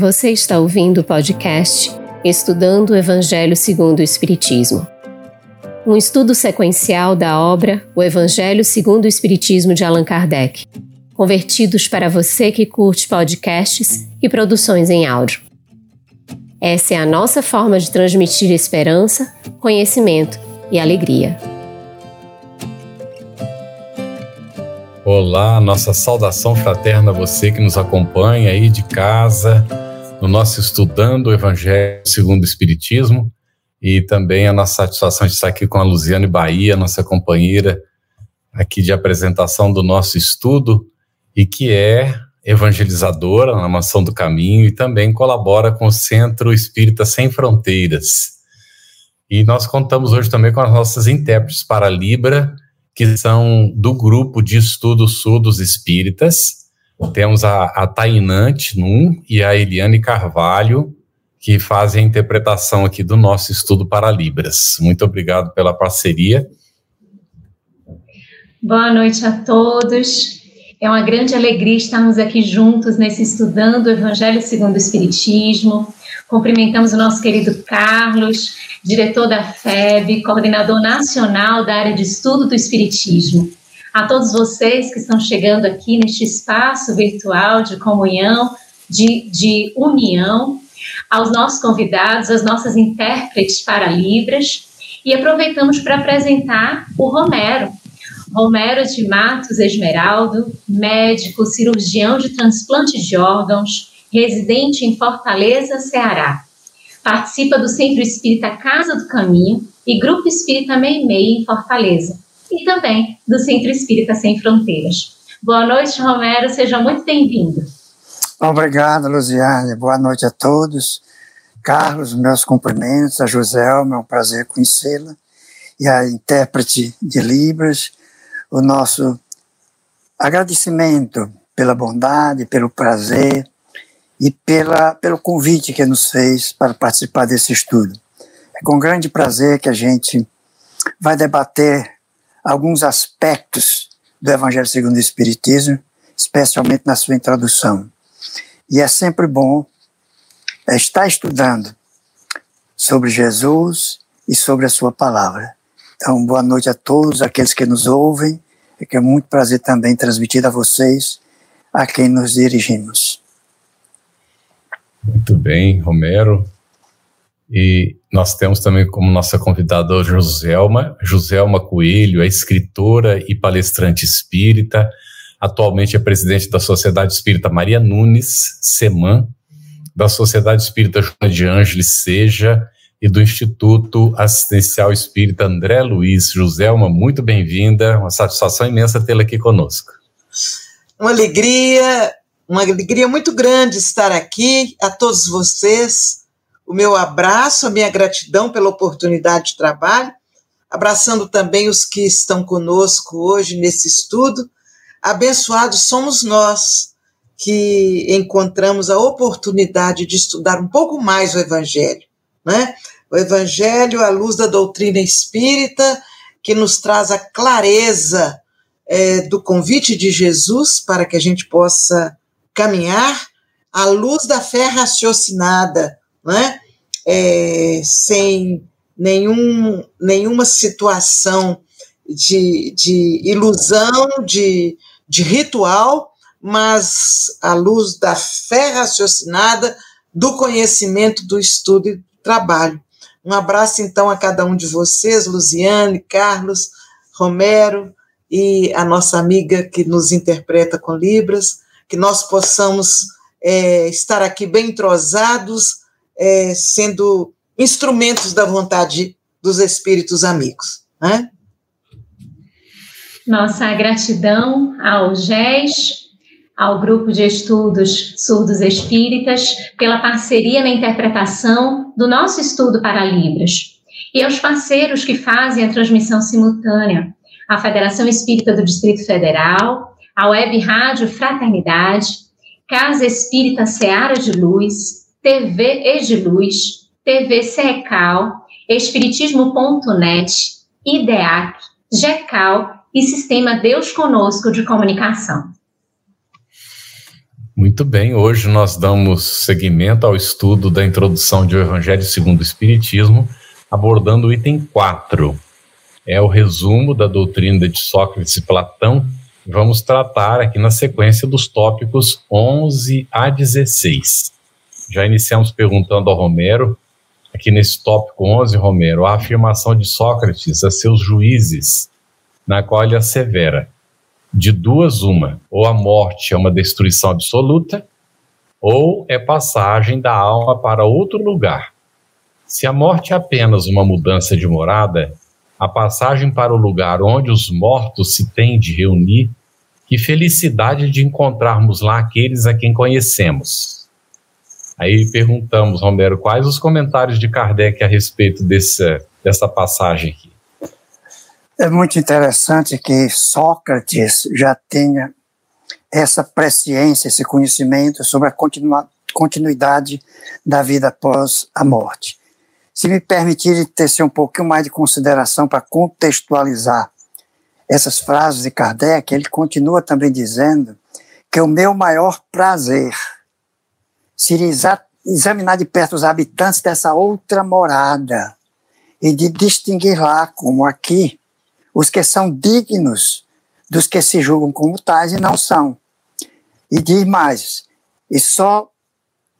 Você está ouvindo o podcast Estudando o Evangelho segundo o Espiritismo. Um estudo sequencial da obra O Evangelho segundo o Espiritismo de Allan Kardec, convertidos para você que curte podcasts e produções em áudio. Essa é a nossa forma de transmitir esperança, conhecimento e alegria. Olá, nossa saudação fraterna a você que nos acompanha aí de casa, no nosso Estudando o Evangelho segundo o Espiritismo, e também a nossa satisfação de estar aqui com a Luziane Bahia, nossa companheira aqui de apresentação do nosso estudo, e que é evangelizadora na Mansão do Caminho e também colabora com o Centro Espírita Sem Fronteiras. E nós contamos hoje também com as nossas intérpretes para Libra, que são do grupo de estudos surdos espíritas. Temos a, a Tainante Num e a Eliane Carvalho, que fazem a interpretação aqui do nosso estudo para Libras. Muito obrigado pela parceria. Boa noite a todos. É uma grande alegria estarmos aqui juntos nesse estudando o Evangelho segundo o Espiritismo. Cumprimentamos o nosso querido Carlos, diretor da FEB, coordenador nacional da área de estudo do Espiritismo. A todos vocês que estão chegando aqui neste espaço virtual de comunhão, de, de união, aos nossos convidados, às nossas intérpretes para Libras, e aproveitamos para apresentar o Romero. Romero de Matos Esmeraldo, médico, cirurgião de transplante de órgãos, residente em Fortaleza, Ceará. Participa do Centro Espírita Casa do Caminho e Grupo Espírita Meimei em Fortaleza. E também do Centro Espírita Sem Fronteiras. Boa noite, Romero, seja muito bem-vindo. Obrigado, Luziane. Boa noite a todos. Carlos, meus cumprimentos. A Joselma, é um prazer conhecê-la. E a intérprete de Libras, o nosso agradecimento pela bondade, pelo prazer, e pela, pelo convite que nos fez para participar desse estudo. É com grande prazer que a gente vai debater alguns aspectos do Evangelho segundo o Espiritismo, especialmente na sua introdução. E é sempre bom estar estudando sobre Jesus e sobre a sua palavra. Então, boa noite a todos aqueles que nos ouvem, é que é muito prazer também transmitir a vocês a quem nos dirigimos. Muito bem, Romero. E nós temos também como nossa convidada Joselma, Joselma Coelho, é escritora e palestrante espírita, atualmente é presidente da Sociedade Espírita Maria Nunes, SEMAN, da Sociedade Espírita Joana de Ângeles Seja e do Instituto Assistencial Espírita André Luiz. Joselma, muito bem-vinda, uma satisfação imensa tê-la aqui conosco. Uma alegria uma alegria muito grande estar aqui, a todos vocês. O meu abraço, a minha gratidão pela oportunidade de trabalho, abraçando também os que estão conosco hoje nesse estudo. Abençoados somos nós que encontramos a oportunidade de estudar um pouco mais o Evangelho, né? O Evangelho à luz da doutrina espírita, que nos traz a clareza é, do convite de Jesus para que a gente possa caminhar à luz da fé raciocinada, né? É, sem nenhum, nenhuma situação de, de ilusão, de, de ritual, mas à luz da fé raciocinada, do conhecimento, do estudo e do trabalho. Um abraço, então, a cada um de vocês, Luziane, Carlos, Romero e a nossa amiga que nos interpreta com Libras que nós possamos é, estar aqui bem entrosados, é, sendo instrumentos da vontade dos espíritos amigos. Né? Nossa gratidão ao GES, ao Grupo de Estudos Surdos Espíritas, pela parceria na interpretação do nosso estudo para Libras, e aos parceiros que fazem a transmissão simultânea, a Federação Espírita do Distrito Federal, a Web Rádio Fraternidade, Casa Espírita Seara de Luz, TV Ediluz, TV Secal, Espiritismo.net, IDEAC, GECAL e Sistema Deus Conosco de Comunicação. Muito bem, hoje nós damos seguimento ao estudo da introdução de O Evangelho segundo o Espiritismo, abordando o item 4. É o resumo da doutrina de Sócrates e Platão. Vamos tratar aqui na sequência dos tópicos 11 a 16. Já iniciamos perguntando ao Romero, aqui nesse tópico 11, Romero, a afirmação de Sócrates a seus juízes, na qual ele assevera de duas uma, ou a morte é uma destruição absoluta, ou é passagem da alma para outro lugar. Se a morte é apenas uma mudança de morada, a passagem para o lugar onde os mortos se têm de reunir, que felicidade de encontrarmos lá aqueles a quem conhecemos. Aí perguntamos, Romero, quais os comentários de Kardec a respeito desse, dessa passagem aqui? É muito interessante que Sócrates já tenha essa presciência, esse conhecimento sobre a continuidade da vida após a morte. Se me permitirem tecer um pouquinho mais de consideração para contextualizar essas frases de Kardec, ele continua também dizendo que o meu maior prazer seria examinar de perto os habitantes dessa outra morada e de distinguir lá, como aqui, os que são dignos dos que se julgam como tais e não são. E diz mais, e só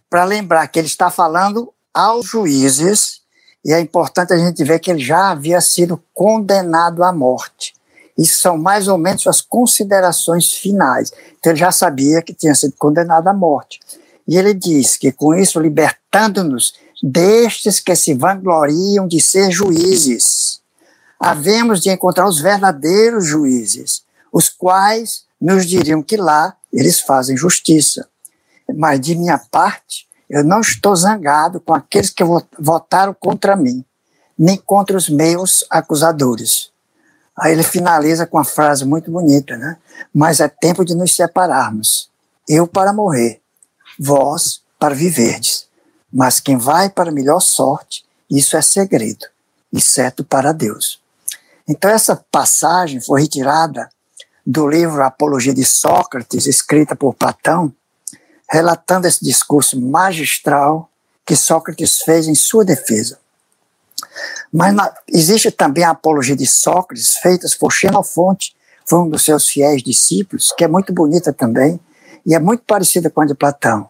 para lembrar que ele está falando aos juízes, e é importante a gente ver que ele já havia sido condenado à morte. Isso são mais ou menos suas considerações finais. Então ele já sabia que tinha sido condenado à morte. E ele diz que com isso libertando-nos destes que se vangloriam de ser juízes havemos de encontrar os verdadeiros juízes, os quais nos diriam que lá eles fazem justiça. Mas de minha parte, eu não estou zangado com aqueles que votaram contra mim, nem contra os meus acusadores. Aí ele finaliza com uma frase muito bonita, né? Mas é tempo de nos separarmos. Eu para morrer, vós para viverdes. Mas quem vai para melhor sorte, isso é segredo, exceto para Deus. Então, essa passagem foi retirada do livro Apologia de Sócrates, escrita por Platão, relatando esse discurso magistral que Sócrates fez em sua defesa. Mas na, existe também a Apologia de Sócrates, feita por Xenofonte, foi um dos seus fiéis discípulos, que é muito bonita também, e é muito parecida com a de Platão.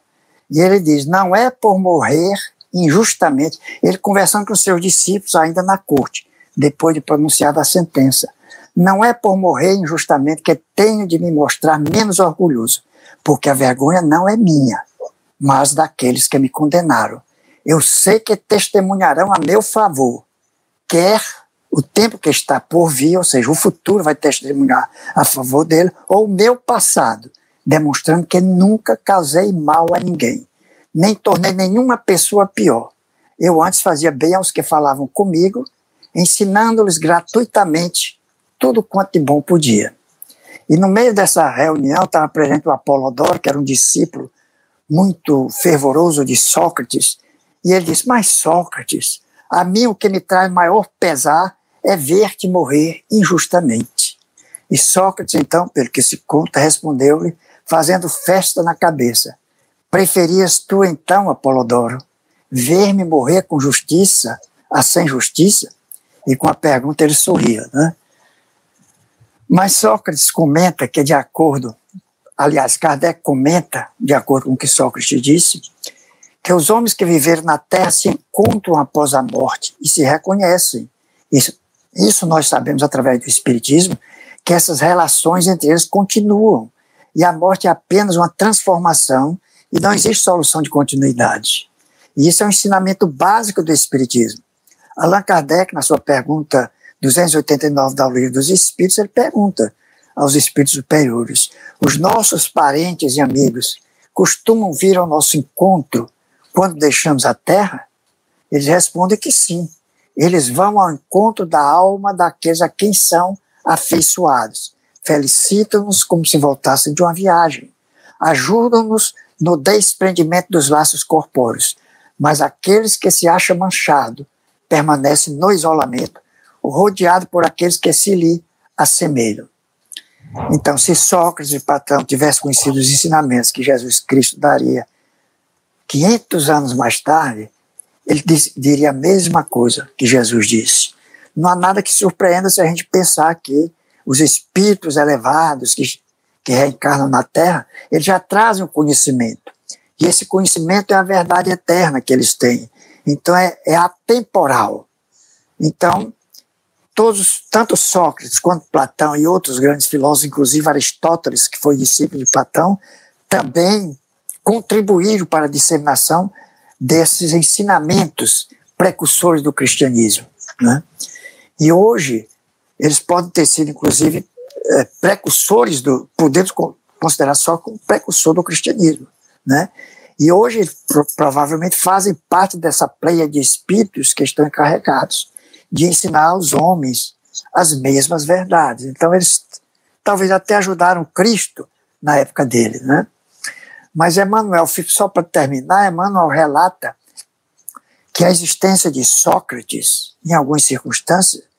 E ele diz: não é por morrer injustamente, ele conversando com seus discípulos ainda na corte, depois de pronunciada a sentença. Não é por morrer injustamente que tenho de me mostrar menos orgulhoso, porque a vergonha não é minha, mas daqueles que me condenaram. Eu sei que testemunharão a meu favor, quer o tempo que está por vir, ou seja, o futuro vai testemunhar a favor dele, ou o meu passado, demonstrando que nunca causei mal a ninguém, nem tornei nenhuma pessoa pior. Eu antes fazia bem aos que falavam comigo ensinando-lhes gratuitamente tudo quanto de bom podia. E no meio dessa reunião estava presente o Apolodoro, que era um discípulo muito fervoroso de Sócrates, e ele disse: Mas Sócrates, a mim o que me traz maior pesar é ver-te morrer injustamente. E Sócrates, então, pelo que se conta, respondeu-lhe, fazendo festa na cabeça: Preferias tu, então, Apolodoro, ver-me morrer com justiça a sem justiça? e com a pergunta ele sorria, né? Mas Sócrates comenta que, de acordo, aliás, Kardec comenta, de acordo com o que Sócrates disse, que os homens que viveram na Terra se encontram após a morte e se reconhecem. Isso, isso nós sabemos através do Espiritismo, que essas relações entre eles continuam. E a morte é apenas uma transformação e não existe solução de continuidade. E isso é um ensinamento básico do Espiritismo. Allan Kardec, na sua pergunta 289 da Livro dos Espíritos, ele pergunta aos espíritos superiores: os nossos parentes e amigos costumam vir ao nosso encontro quando deixamos a Terra? Eles respondem que sim. Eles vão ao encontro da alma daqueles a quem são afeiçoados. Felicitam-nos como se voltassem de uma viagem. Ajudam-nos no desprendimento dos laços corpóreos. Mas aqueles que se acham manchados permanece no isolamento, rodeado por aqueles que se lhe assemelham. Então, se Sócrates e Platão tivessem conhecido os ensinamentos que Jesus Cristo daria 500 anos mais tarde, ele diria a mesma coisa que Jesus disse. Não há nada que surpreenda se a gente pensar que os espíritos elevados que, que reencarnam na Terra, eles já trazem o conhecimento. E esse conhecimento é a verdade eterna que eles têm. Então é, é atemporal. Então, todos, tanto Sócrates quanto Platão e outros grandes filósofos, inclusive Aristóteles, que foi discípulo de Platão, também contribuíram para a disseminação desses ensinamentos precursores do cristianismo. Né? E hoje, eles podem ter sido, inclusive, é, precursores do. podemos considerar só como precursor do cristianismo. Né? E hoje, pro, provavelmente, fazem parte dessa pleia de espíritos que estão encarregados de ensinar aos homens as mesmas verdades. Então, eles talvez até ajudaram Cristo na época dele. Né? Mas Emmanuel, só para terminar, Emmanuel relata que a existência de Sócrates, em algumas circunstâncias,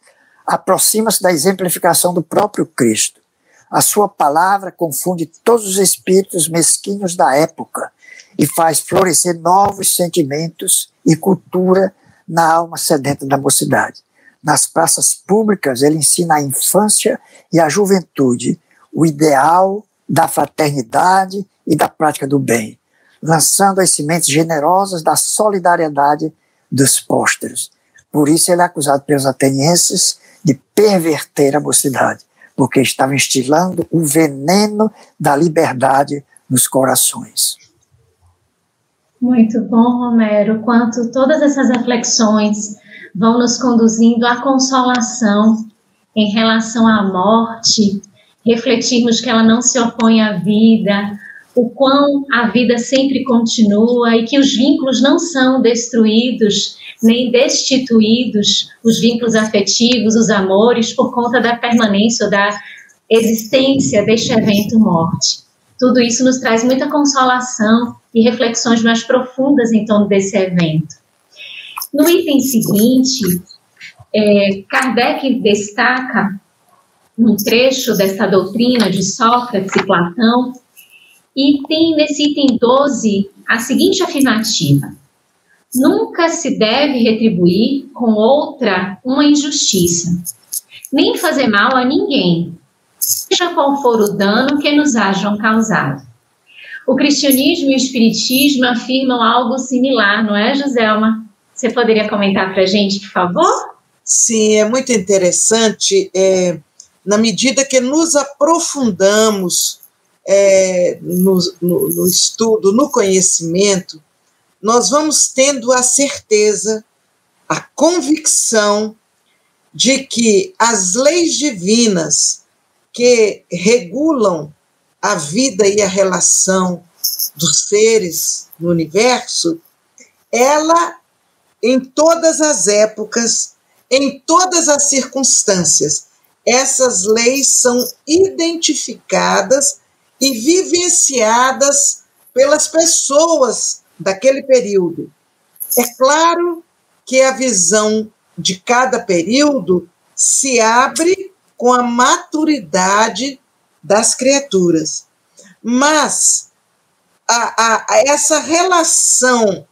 aproxima-se da exemplificação do próprio Cristo. A sua palavra confunde todos os espíritos mesquinhos da época e faz florescer novos sentimentos e cultura na alma sedenta da mocidade. Nas praças públicas, ele ensina à infância e à juventude o ideal da fraternidade e da prática do bem, lançando as sementes generosas da solidariedade dos pósteros. Por isso ele é acusado pelos atenienses de perverter a mocidade, porque estava instilando o veneno da liberdade nos corações. Muito bom, Romero. Quanto todas essas reflexões vão nos conduzindo à consolação em relação à morte, refletirmos que ela não se opõe à vida, o quão a vida sempre continua e que os vínculos não são destruídos nem destituídos, os vínculos afetivos, os amores, por conta da permanência ou da existência deste evento morte. Tudo isso nos traz muita consolação e reflexões mais profundas em torno desse evento. No item seguinte, é, Kardec destaca um trecho dessa doutrina de Sócrates e Platão e tem nesse item 12 a seguinte afirmativa: Nunca se deve retribuir com outra uma injustiça, nem fazer mal a ninguém, seja qual for o dano que nos hajam causado. O cristianismo e o espiritismo afirmam algo similar, não é, Joselma? Você poderia comentar para a gente, por favor? Sim, é muito interessante. É, na medida que nos aprofundamos é, no, no, no estudo, no conhecimento, nós vamos tendo a certeza, a convicção de que as leis divinas que regulam a vida e a relação dos seres no universo, ela, em todas as épocas, em todas as circunstâncias, essas leis são identificadas e vivenciadas pelas pessoas daquele período. É claro que a visão de cada período se abre com a maturidade das criaturas. Mas a, a, a essa relação,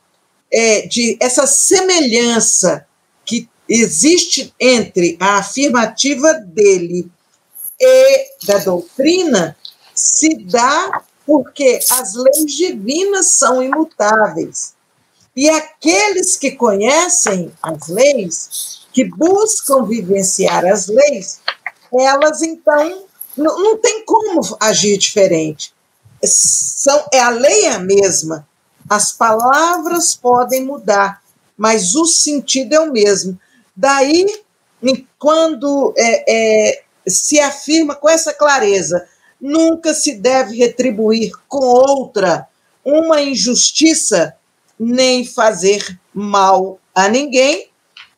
é, de essa semelhança que existe entre a afirmativa dele e da doutrina se dá porque as leis divinas são imutáveis. E aqueles que conhecem as leis, que buscam vivenciar as leis, elas então não, não tem como agir diferente. São, é a lei é a mesma. As palavras podem mudar, mas o sentido é o mesmo. Daí, quando é, é, se afirma com essa clareza nunca se deve retribuir com outra uma injustiça, nem fazer mal a ninguém.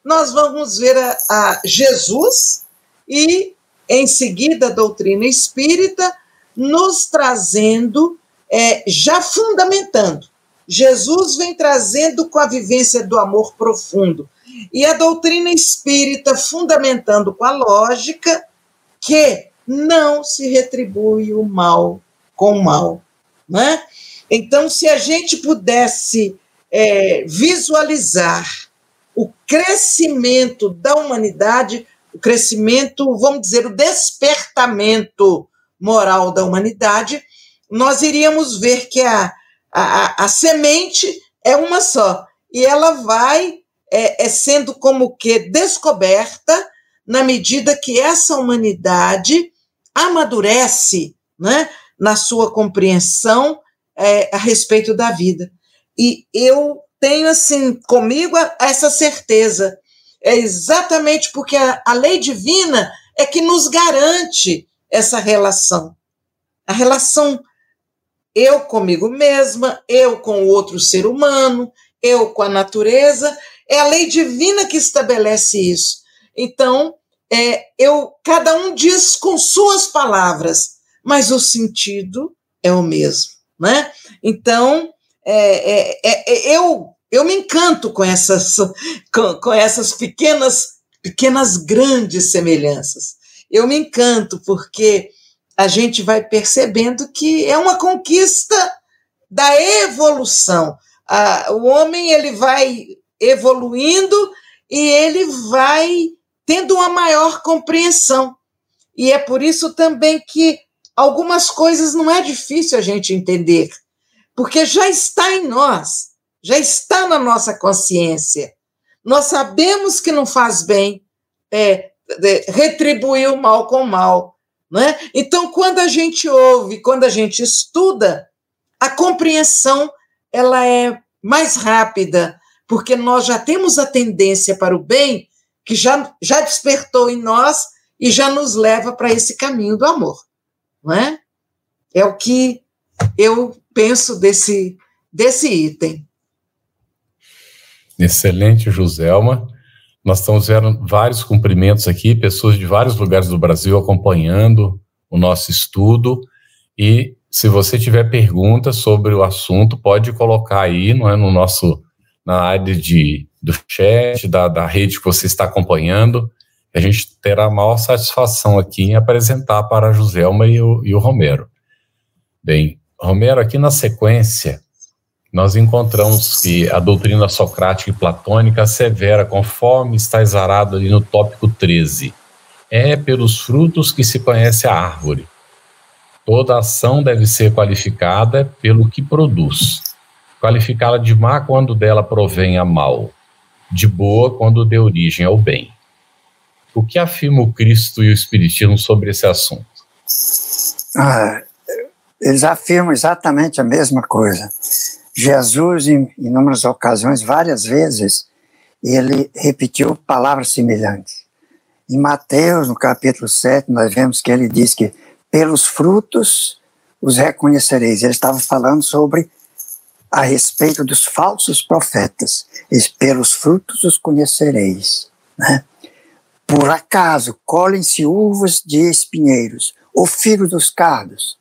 Nós vamos ver a, a Jesus e, em seguida, a doutrina espírita nos trazendo, é, já fundamentando. Jesus vem trazendo com a vivência do amor profundo. E a doutrina espírita fundamentando com a lógica que não se retribui o mal com o mal. Né? Então, se a gente pudesse é, visualizar o crescimento da humanidade, o crescimento, vamos dizer, o despertamento moral da humanidade, nós iríamos ver que a, a, a semente é uma só e ela vai é, é sendo como que descoberta na medida que essa humanidade amadurece né, na sua compreensão é, a respeito da vida. E eu tenho, assim, comigo essa certeza. É exatamente porque a, a lei divina é que nos garante essa relação. A relação eu comigo mesma, eu com o outro ser humano, eu com a natureza, é a lei divina que estabelece isso. Então, é, eu cada um diz com suas palavras, mas o sentido é o mesmo, né? Então, é, é, é, é eu eu me encanto com essas com, com essas pequenas pequenas grandes semelhanças. Eu me encanto porque a gente vai percebendo que é uma conquista da evolução. Ah, o homem ele vai evoluindo e ele vai tendo uma maior compreensão. E é por isso também que algumas coisas não é difícil a gente entender, porque já está em nós, já está na nossa consciência. Nós sabemos que não faz bem é, é, retribuir o mal com o mal. Né? Então, quando a gente ouve, quando a gente estuda, a compreensão ela é mais rápida, porque nós já temos a tendência para o bem que já, já despertou em nós e já nos leva para esse caminho do amor. Não é? é o que eu penso desse, desse item. Excelente, Joselma. Nós estamos vendo vários cumprimentos aqui, pessoas de vários lugares do Brasil acompanhando o nosso estudo. E se você tiver perguntas sobre o assunto, pode colocar aí não é, no nosso na área de, do chat, da, da rede que você está acompanhando. A gente terá a maior satisfação aqui em apresentar para a Joselma e o, e o Romero. Bem, Romero, aqui na sequência, nós encontramos que a doutrina socrática e platônica assevera, conforme está exarado ali no tópico 13, é pelos frutos que se conhece a árvore. Toda ação deve ser qualificada pelo que produz. Qualificá-la de má quando dela provém a mal, de boa quando dê origem ao bem. O que afirma o Cristo e o Espiritismo sobre esse assunto? Ah, eles afirmam exatamente a mesma coisa. Jesus, em inúmeras ocasiões, várias vezes, ele repetiu palavras semelhantes. Em Mateus, no capítulo 7, nós vemos que ele diz que pelos frutos os reconhecereis. Ele estava falando sobre a respeito dos falsos profetas. Pelos frutos os conhecereis. Né? Por acaso colhem-se uvas de espinheiros, ou figos dos cardos.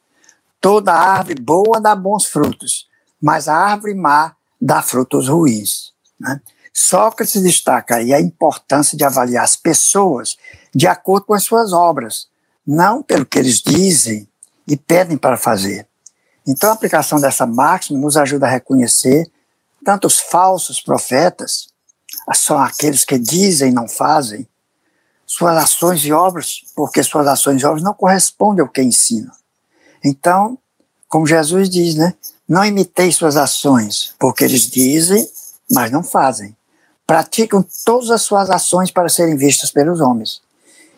Toda árvore boa dá bons frutos, mas a árvore má dá frutos ruins. Né? Sócrates destaca aí a importância de avaliar as pessoas de acordo com as suas obras, não pelo que eles dizem e pedem para fazer. Então, a aplicação dessa máxima nos ajuda a reconhecer tanto os falsos profetas, são aqueles que dizem e não fazem, suas ações e obras, porque suas ações e obras não correspondem ao que ensinam. Então, como Jesus diz, né? Não imitei suas ações, porque eles dizem, mas não fazem. Praticam todas as suas ações para serem vistas pelos homens.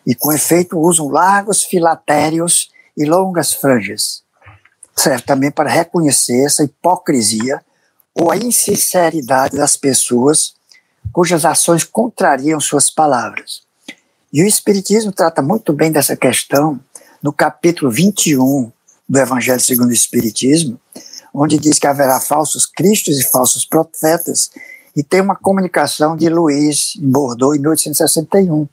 E, com efeito, usam largos filatérios e longas franjas serve também para reconhecer essa hipocrisia ou a insinceridade das pessoas cujas ações contrariam suas palavras. E o Espiritismo trata muito bem dessa questão no capítulo 21 do Evangelho segundo o Espiritismo, onde diz que haverá falsos cristos e falsos profetas, e tem uma comunicação de Luiz em Bordeaux em 1861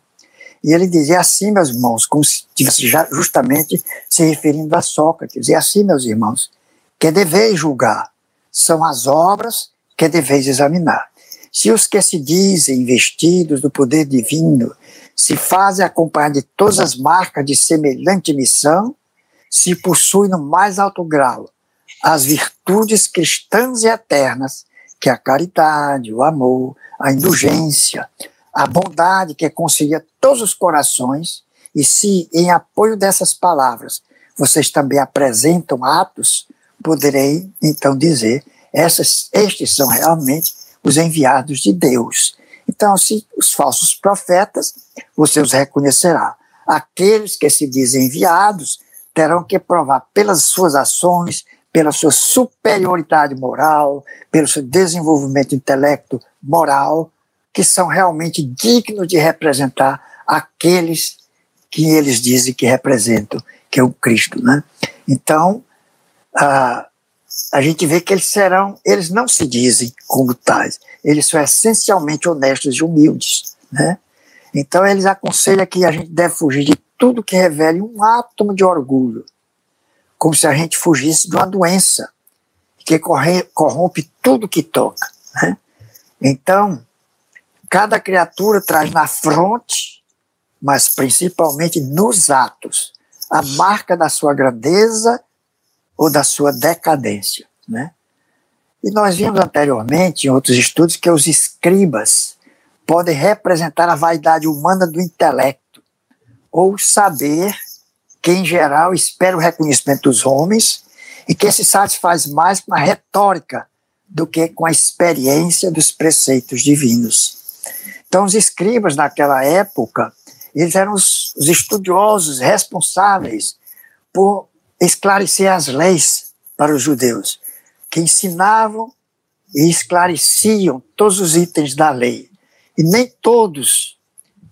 e ele dizia assim, meus irmãos, como se estivesse justamente se referindo a Sócrates. E assim, meus irmãos, que deveis julgar são as obras que deveis examinar. Se os que se dizem vestidos do poder divino se fazem acompanhar de todas as marcas de semelhante missão, se possui no mais alto grau as virtudes cristãs e eternas, que é a caridade, o amor, a indulgência, a bondade que concilia todos os corações, e se em apoio dessas palavras vocês também apresentam atos, poderei então dizer, essas, estes são realmente os enviados de Deus. Então, se os falsos profetas, você os reconhecerá. Aqueles que se dizem enviados terão que provar pelas suas ações, pela sua superioridade moral, pelo seu desenvolvimento intelecto moral, que são realmente dignos de representar aqueles que eles dizem que representam, que é o Cristo, né? Então, a, a gente vê que eles serão, eles não se dizem como tais, eles são essencialmente honestos e humildes, né? Então, eles aconselham que a gente deve fugir de tudo que revele um átomo de orgulho, como se a gente fugisse de uma doença que corre, corrompe tudo que toca. Né? Então, cada criatura traz na fronte, mas principalmente nos atos, a marca da sua grandeza ou da sua decadência. Né? E nós vimos anteriormente, em outros estudos, que os escribas podem representar a vaidade humana do intelecto, ou saber que, em geral, espera o reconhecimento dos homens e que se satisfaz mais com a retórica do que com a experiência dos preceitos divinos. Então, os escribas naquela época, eles eram os, os estudiosos responsáveis por esclarecer as leis para os judeus, que ensinavam e esclareciam todos os itens da lei. E nem todos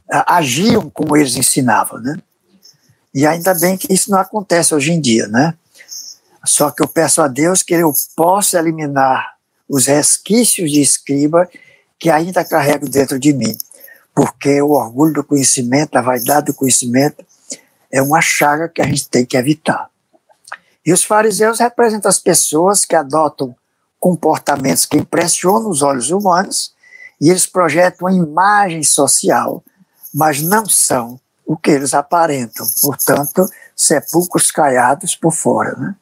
agiam como eles ensinavam, né? E ainda bem que isso não acontece hoje em dia, né? Só que eu peço a Deus que eu possa eliminar os resquícios de escriba que ainda carrego dentro de mim, porque o orgulho do conhecimento, a vaidade do conhecimento, é uma chaga que a gente tem que evitar. E os fariseus representam as pessoas que adotam comportamentos que impressionam os olhos humanos e eles projetam uma imagem social, mas não são o que eles aparentam. Portanto, sepulcros caiados por fora. Né?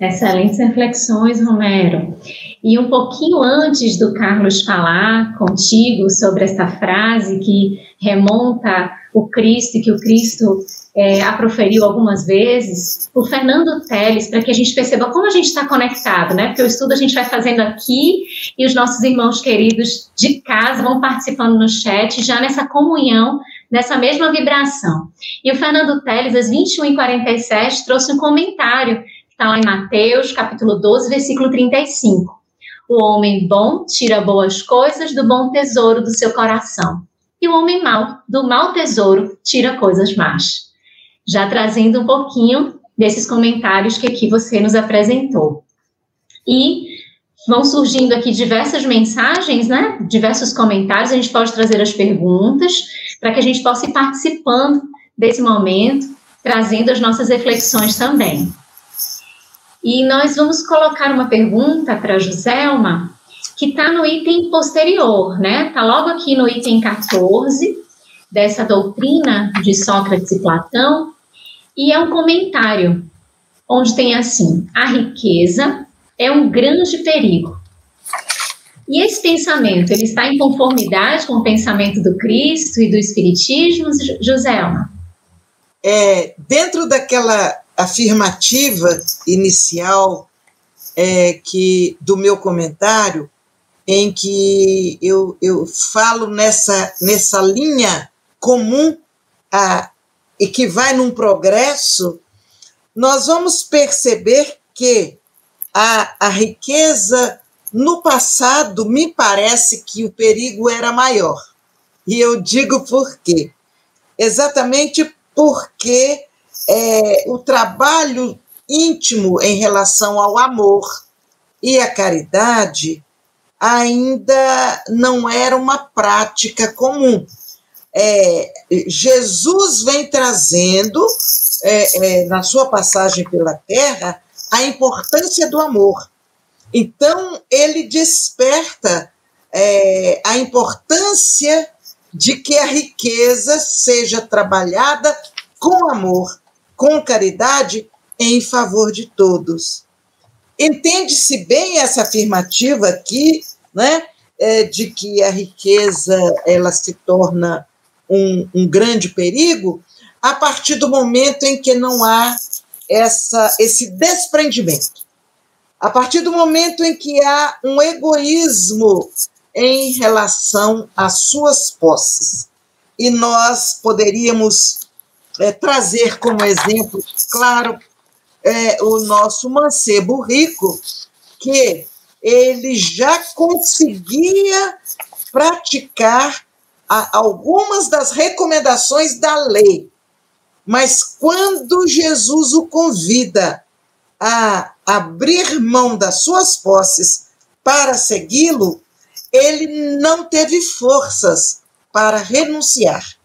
Excelentes reflexões, Romero. E um pouquinho antes do Carlos falar contigo sobre esta frase que remonta o Cristo que o Cristo é, a proferiu algumas vezes, o Fernando Teles, para que a gente perceba como a gente está conectado, né? Porque o estudo a gente vai fazendo aqui e os nossos irmãos queridos de casa vão participando no chat, já nessa comunhão, nessa mesma vibração. E o Fernando Teles, às 21h47, trouxe um comentário, está lá em Mateus, capítulo 12, versículo 35. O homem bom tira boas coisas do bom tesouro do seu coração e o homem mau, do mau tesouro, tira coisas más. Já trazendo um pouquinho desses comentários que aqui você nos apresentou. E vão surgindo aqui diversas mensagens, né? Diversos comentários, a gente pode trazer as perguntas para que a gente possa ir participando desse momento, trazendo as nossas reflexões também. E nós vamos colocar uma pergunta para Joselma, que está no item posterior, né? Está logo aqui no item 14 dessa doutrina de Sócrates e Platão, e é um comentário onde tem assim: a riqueza é um grande perigo. E esse pensamento, ele está em conformidade com o pensamento do Cristo e do Espiritismo, Joselma? É, dentro daquela afirmativa inicial é, que do meu comentário, em que eu, eu falo nessa, nessa linha comum a, e que vai num progresso, nós vamos perceber que a, a riqueza no passado me parece que o perigo era maior. E eu digo por quê? Exatamente porque é, o trabalho íntimo em relação ao amor e à caridade ainda não era uma prática comum. É, Jesus vem trazendo, é, é, na sua passagem pela terra, a importância do amor. Então, ele desperta é, a importância de que a riqueza seja trabalhada com amor, com caridade, em favor de todos. Entende-se bem essa afirmativa aqui, né, é, de que a riqueza ela se torna um, um grande perigo a partir do momento em que não há essa, esse desprendimento. A partir do momento em que há um egoísmo em relação às suas posses. E nós poderíamos é, trazer como exemplo, claro, é, o nosso mancebo rico, que ele já conseguia praticar a, algumas das recomendações da lei. Mas quando Jesus o convida a abrir mão das suas posses para segui-lo, ele não teve forças para renunciar.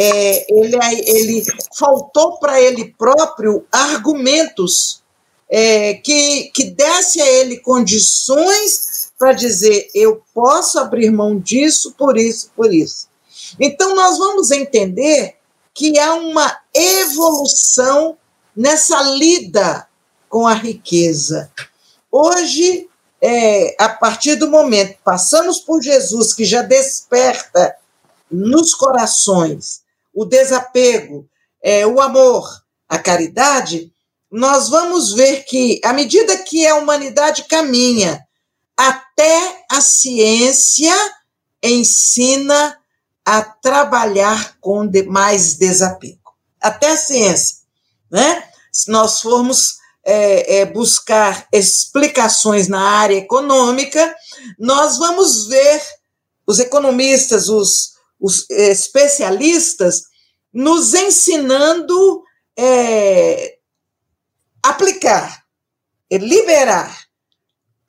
É, ele, ele faltou para ele próprio argumentos é, que, que desse a ele condições para dizer eu posso abrir mão disso por isso, por isso. Então nós vamos entender que há uma evolução nessa lida com a riqueza. Hoje é, a partir do momento que passamos por Jesus, que já desperta nos corações o desapego, é, o amor, a caridade, nós vamos ver que, à medida que a humanidade caminha, até a ciência ensina a trabalhar com mais desapego. Até a ciência. Né? Se nós formos é, é, buscar explicações na área econômica, nós vamos ver os economistas, os, os especialistas, nos ensinando é, aplicar, liberar,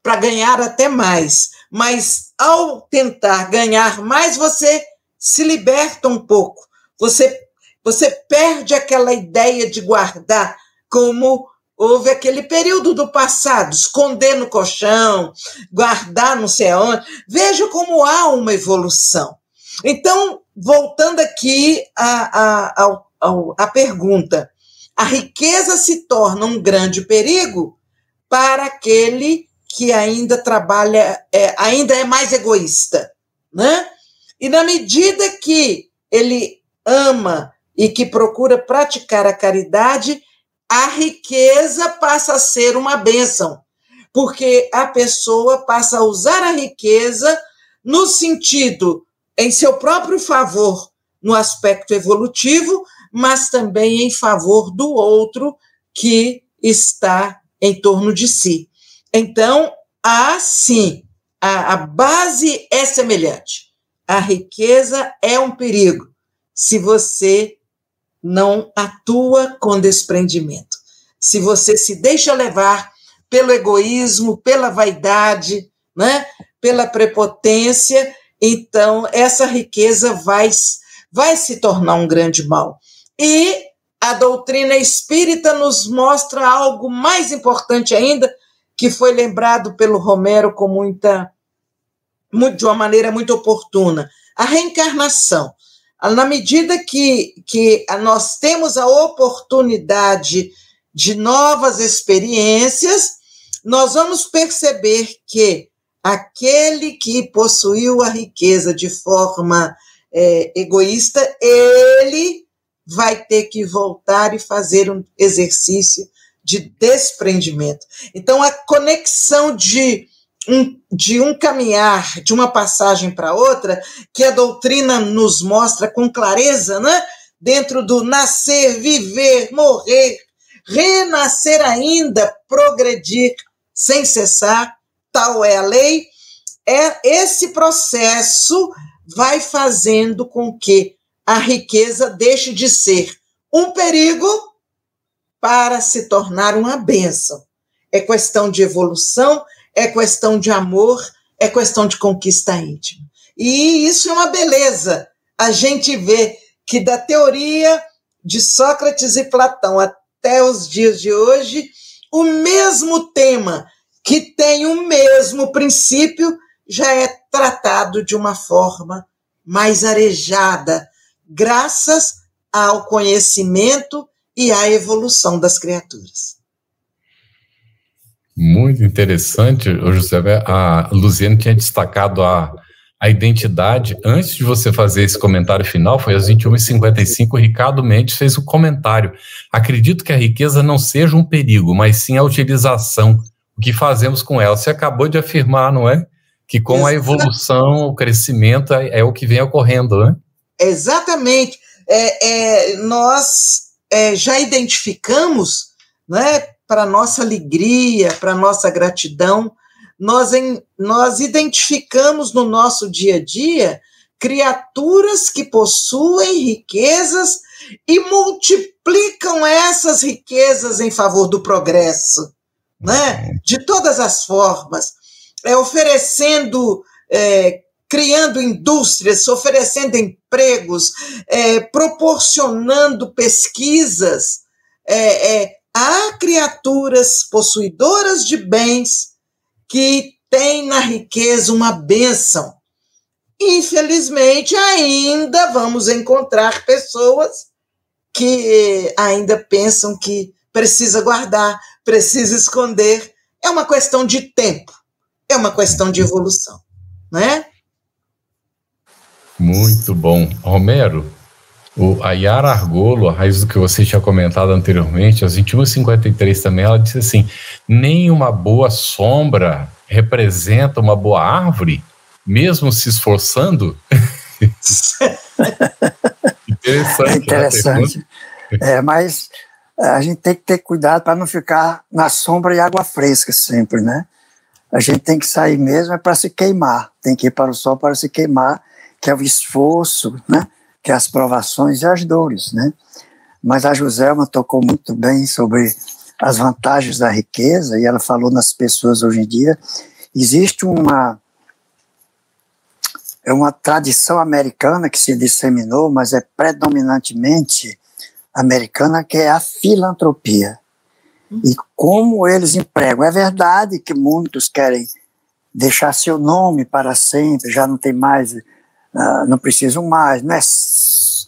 para ganhar até mais. Mas ao tentar ganhar mais, você se liberta um pouco. Você, você perde aquela ideia de guardar como Houve aquele período do passado, esconder no colchão, guardar não sei aonde. Veja como há uma evolução. Então, voltando aqui à, à, à, pergunta, a riqueza se torna um grande perigo para aquele que ainda trabalha, é, ainda é mais egoísta, né? E na medida que ele ama e que procura praticar a caridade, a riqueza passa a ser uma bênção, porque a pessoa passa a usar a riqueza no sentido em seu próprio favor, no aspecto evolutivo, mas também em favor do outro que está em torno de si. Então, há sim, a, a base é semelhante. A riqueza é um perigo se você não atua com desprendimento. Se você se deixa levar pelo egoísmo, pela vaidade, né, pela prepotência, então essa riqueza vai, vai se tornar um grande mal. E a doutrina espírita nos mostra algo mais importante ainda, que foi lembrado pelo Romero com muita, de uma maneira muito oportuna: a reencarnação na medida que, que nós temos a oportunidade de novas experiências, nós vamos perceber que aquele que possuiu a riqueza de forma é, egoísta, ele vai ter que voltar e fazer um exercício de desprendimento. Então, a conexão de um, de um caminhar, de uma passagem para outra, que a doutrina nos mostra com clareza, né? dentro do nascer, viver, morrer, renascer ainda, progredir sem cessar, tal é a lei. É esse processo vai fazendo com que a riqueza deixe de ser um perigo para se tornar uma bênção. É questão de evolução, é questão de amor, é questão de conquista íntima. E isso é uma beleza. A gente vê que da teoria de Sócrates e Platão até os dias de hoje, o mesmo tema, que tem o mesmo princípio, já é tratado de uma forma mais arejada, graças ao conhecimento e à evolução das criaturas. Muito interessante, José. A Luziane tinha destacado a, a identidade. Antes de você fazer esse comentário final, foi às 21h55, Ricardo Mendes fez o comentário. Acredito que a riqueza não seja um perigo, mas sim a utilização, o que fazemos com ela. Você acabou de afirmar, não é? Que com a evolução, o crescimento é, é o que vem ocorrendo, né? Exatamente. É, é, nós é, já identificamos né, para nossa alegria, para nossa gratidão. Nós, em, nós identificamos no nosso dia a dia criaturas que possuem riquezas e multiplicam essas riquezas em favor do progresso, né? De todas as formas, é oferecendo, é, criando indústrias, oferecendo empregos, é, proporcionando pesquisas, é, é há criaturas possuidoras de bens que têm na riqueza uma bênção. Infelizmente, ainda vamos encontrar pessoas que ainda pensam que precisa guardar, precisa esconder. É uma questão de tempo, é uma questão de evolução, né? Muito bom. Romero, o, a Yara Argolo, a raiz do que você tinha comentado anteriormente, às 21h53 também, ela disse assim: nem uma boa sombra representa uma boa árvore, mesmo se esforçando. interessante. É interessante. Né? É, mas a gente tem que ter cuidado para não ficar na sombra e água fresca sempre, né? A gente tem que sair mesmo é para se queimar, tem que ir para o sol para se queimar, que é o esforço, né? que é as provações e as dores, né? Mas a Joselma tocou muito bem sobre as vantagens da riqueza e ela falou nas pessoas hoje em dia. Existe uma é uma tradição americana que se disseminou, mas é predominantemente americana, que é a filantropia. E como eles empregam. É verdade que muitos querem deixar seu nome para sempre, já não tem mais uh, não precisam mais, não é,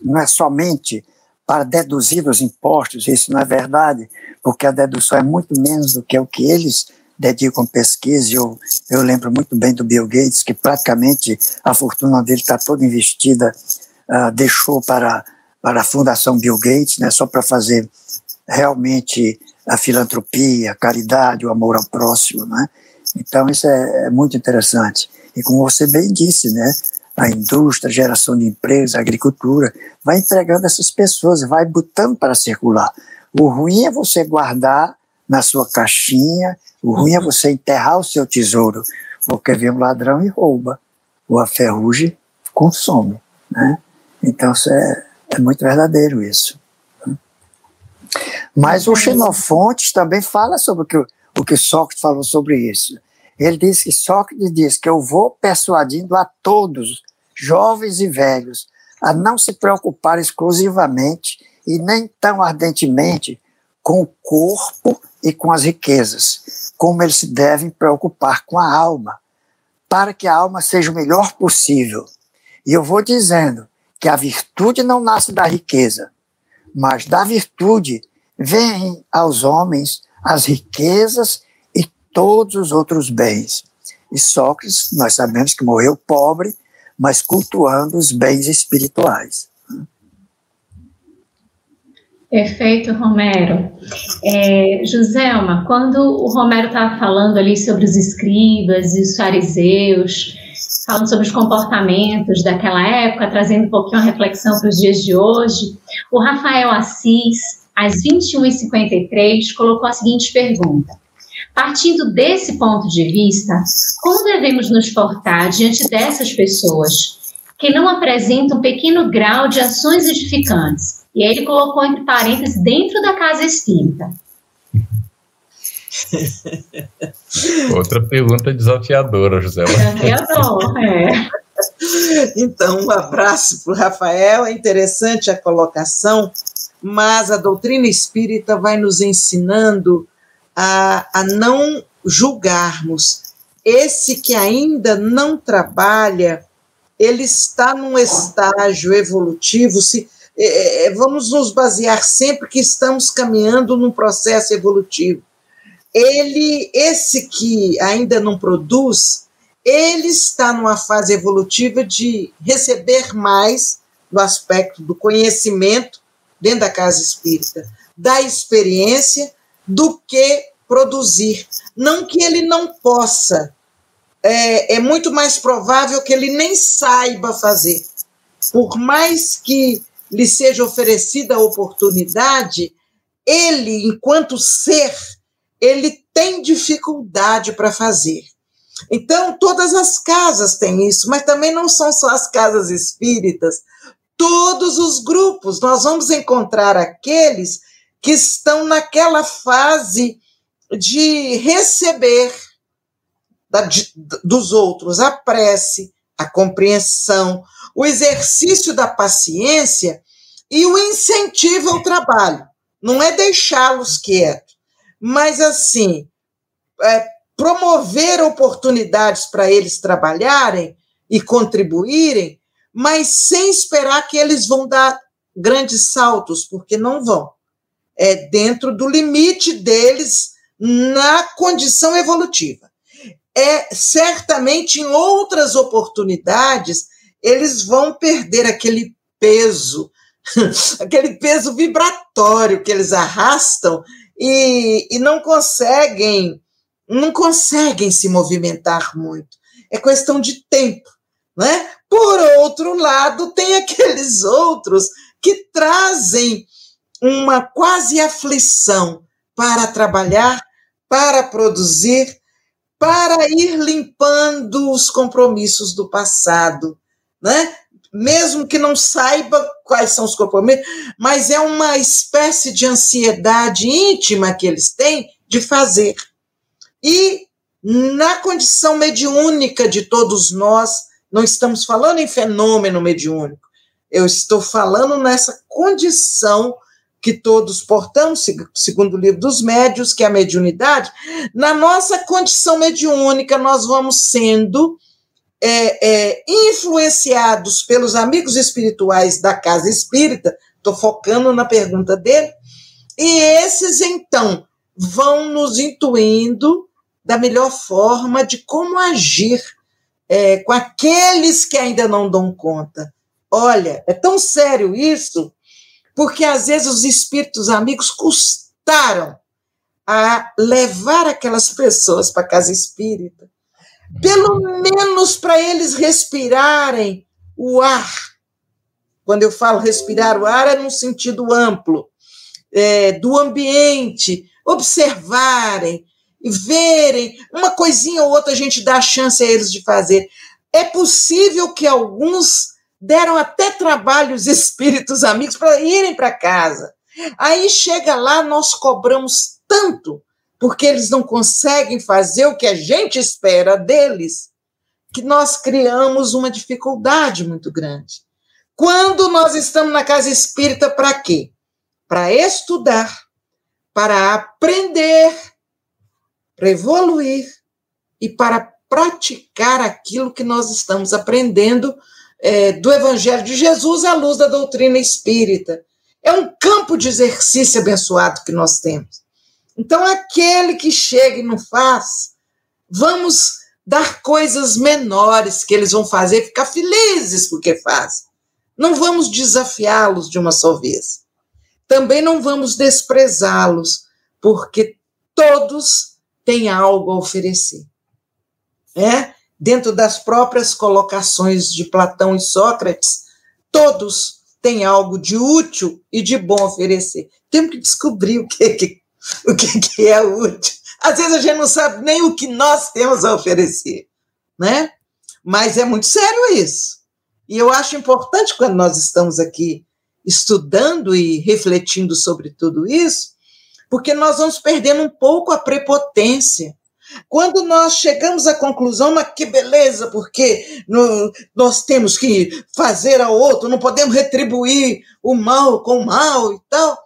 não é somente para deduzir os impostos, isso não é verdade, porque a dedução é muito menos do que o que eles dedicam pesquisa. Eu, eu lembro muito bem do Bill Gates, que praticamente a fortuna dele está toda investida, uh, deixou para, para a Fundação Bill Gates, né, só para fazer realmente a filantropia, a caridade, o amor ao próximo. Né? Então, isso é, é muito interessante. E como você bem disse, né, a indústria, geração de empregos, a agricultura, vai empregando essas pessoas, vai botando para circular. O ruim é você guardar na sua caixinha, o ruim é você enterrar o seu tesouro, porque vem um ladrão e rouba, ou a ferrugem consome, né? Então, isso é, é muito verdadeiro isso. Mas o Xenofontes também fala sobre o que, o que Sócrates falou sobre isso. Ele diz que Sócrates diz que eu vou persuadindo a todos, jovens e velhos, a não se preocupar exclusivamente e nem tão ardentemente com o corpo e com as riquezas, como eles se devem preocupar com a alma, para que a alma seja o melhor possível. E eu vou dizendo que a virtude não nasce da riqueza, mas da virtude vêm aos homens as riquezas todos os outros bens. E Sócrates, nós sabemos que morreu pobre, mas cultuando os bens espirituais. Perfeito, Romero. É, Joselma, quando o Romero estava falando ali sobre os escribas e os fariseus, falando sobre os comportamentos daquela época, trazendo um pouquinho a reflexão para os dias de hoje, o Rafael Assis, às 21h53, colocou a seguinte pergunta: Partindo desse ponto de vista, como devemos nos portar diante dessas pessoas que não apresentam um pequeno grau de ações edificantes? E aí ele colocou entre parênteses dentro da casa espírita. Outra pergunta desafiadora, José. Desafiador, é. Então, um abraço para o Rafael. É interessante a colocação, mas a doutrina espírita vai nos ensinando a, a não julgarmos esse que ainda não trabalha, ele está num estágio evolutivo, se é, é, vamos nos basear sempre que estamos caminhando num processo evolutivo. Ele, esse que ainda não produz, ele está numa fase evolutiva de receber mais do aspecto do conhecimento dentro da casa espírita, da experiência, do que produzir. Não que ele não possa, é, é muito mais provável que ele nem saiba fazer. Por mais que lhe seja oferecida a oportunidade, ele, enquanto ser, ele tem dificuldade para fazer. Então, todas as casas têm isso, mas também não são só as casas espíritas. Todos os grupos, nós vamos encontrar aqueles que estão naquela fase de receber da, de, dos outros a prece, a compreensão, o exercício da paciência e o incentivo ao trabalho. Não é deixá-los quietos, mas assim, é, promover oportunidades para eles trabalharem e contribuírem, mas sem esperar que eles vão dar grandes saltos, porque não vão. É dentro do limite deles na condição evolutiva. É certamente em outras oportunidades eles vão perder aquele peso, aquele peso vibratório que eles arrastam e, e não conseguem não conseguem se movimentar muito. É questão de tempo, né? Por outro lado, tem aqueles outros que trazem uma quase aflição para trabalhar, para produzir, para ir limpando os compromissos do passado, né? Mesmo que não saiba quais são os compromissos, mas é uma espécie de ansiedade íntima que eles têm de fazer. E na condição mediúnica de todos nós, não estamos falando em fenômeno mediúnico, eu estou falando nessa condição que todos portamos, segundo o livro dos médios, que é a mediunidade, na nossa condição mediúnica, nós vamos sendo é, é, influenciados pelos amigos espirituais da casa espírita, estou focando na pergunta dele, e esses, então, vão nos intuindo da melhor forma de como agir é, com aqueles que ainda não dão conta. Olha, é tão sério isso, porque às vezes os espíritos amigos custaram a levar aquelas pessoas para a casa espírita, pelo menos para eles respirarem o ar. Quando eu falo respirar o ar, é num sentido amplo, é, do ambiente, observarem, verem, uma coisinha ou outra a gente dá chance a eles de fazer. É possível que alguns deram até trabalhos espíritos amigos para irem para casa. Aí chega lá, nós cobramos tanto, porque eles não conseguem fazer o que a gente espera deles, que nós criamos uma dificuldade muito grande. Quando nós estamos na casa espírita, para quê? Para estudar, para aprender para evoluir e para praticar aquilo que nós estamos aprendendo é, do Evangelho de Jesus à luz da doutrina espírita. É um campo de exercício abençoado que nós temos. Então, aquele que chega e não faz, vamos dar coisas menores que eles vão fazer, ficar felizes porque fazem. Não vamos desafiá-los de uma só vez. Também não vamos desprezá-los, porque todos tem algo a oferecer. É? Dentro das próprias colocações de Platão e Sócrates, todos têm algo de útil e de bom a oferecer. Temos que descobrir o que, que, o que, que é útil. Às vezes a gente não sabe nem o que nós temos a oferecer, né? Mas é muito sério isso. E eu acho importante quando nós estamos aqui estudando e refletindo sobre tudo isso, porque nós vamos perdendo um pouco a prepotência. Quando nós chegamos à conclusão, mas que beleza, porque no, nós temos que fazer ao outro, não podemos retribuir o mal com o mal e tal,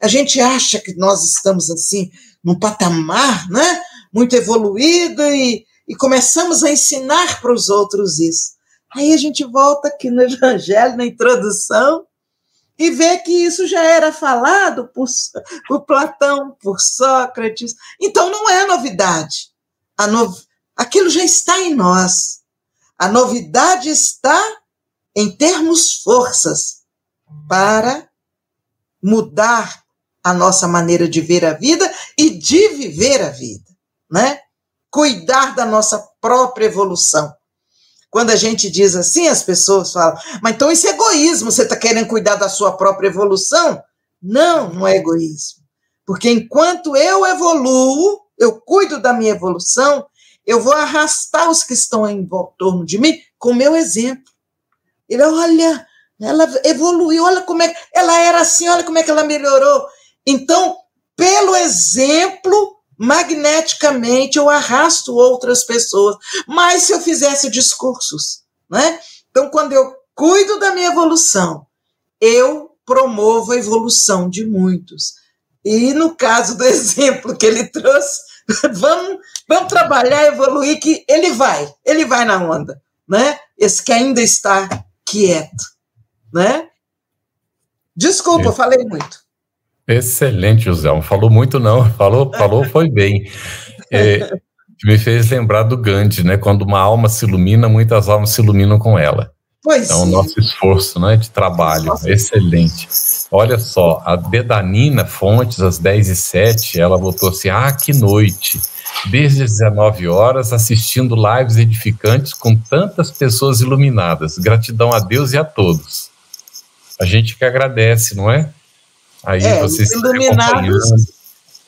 a gente acha que nós estamos assim, num patamar né, muito evoluído e, e começamos a ensinar para os outros isso. Aí a gente volta aqui no Evangelho, na introdução, e vê que isso já era falado por, por Platão, por Sócrates. Então não é novidade. A no, aquilo já está em nós. A novidade está em termos forças para mudar a nossa maneira de ver a vida e de viver a vida, né? Cuidar da nossa própria evolução. Quando a gente diz assim, as pessoas falam, mas então isso é egoísmo, você está querendo cuidar da sua própria evolução? Não, não é egoísmo. Porque enquanto eu evoluo, eu cuido da minha evolução, eu vou arrastar os que estão em torno de mim com o meu exemplo. Ele, olha, ela evoluiu, olha como é, ela era assim, olha como é que ela melhorou. Então, pelo exemplo, magneticamente eu arrasto outras pessoas. Mas se eu fizesse discursos, né? Então, quando eu cuido da minha evolução, eu promovo a evolução de muitos. E no caso do exemplo que ele trouxe, vamos, vamos trabalhar, evoluir, que ele vai, ele vai na onda, né? Esse que ainda está quieto, né? Desculpa, falei muito. Excelente, José. Não falou muito, não. Falou, falou, foi bem. É, me fez lembrar do Gandhi, né? Quando uma alma se ilumina, muitas almas se iluminam com ela. Pois então, o nosso esforço né, de trabalho. Excelente. Olha só, a Bedanina Fontes, às 10 e 07 ela botou assim: ah, que noite! Desde as 19 horas, assistindo lives edificantes com tantas pessoas iluminadas. Gratidão a Deus e a todos. A gente que agradece, não é? Aí é, vocês os iluminados,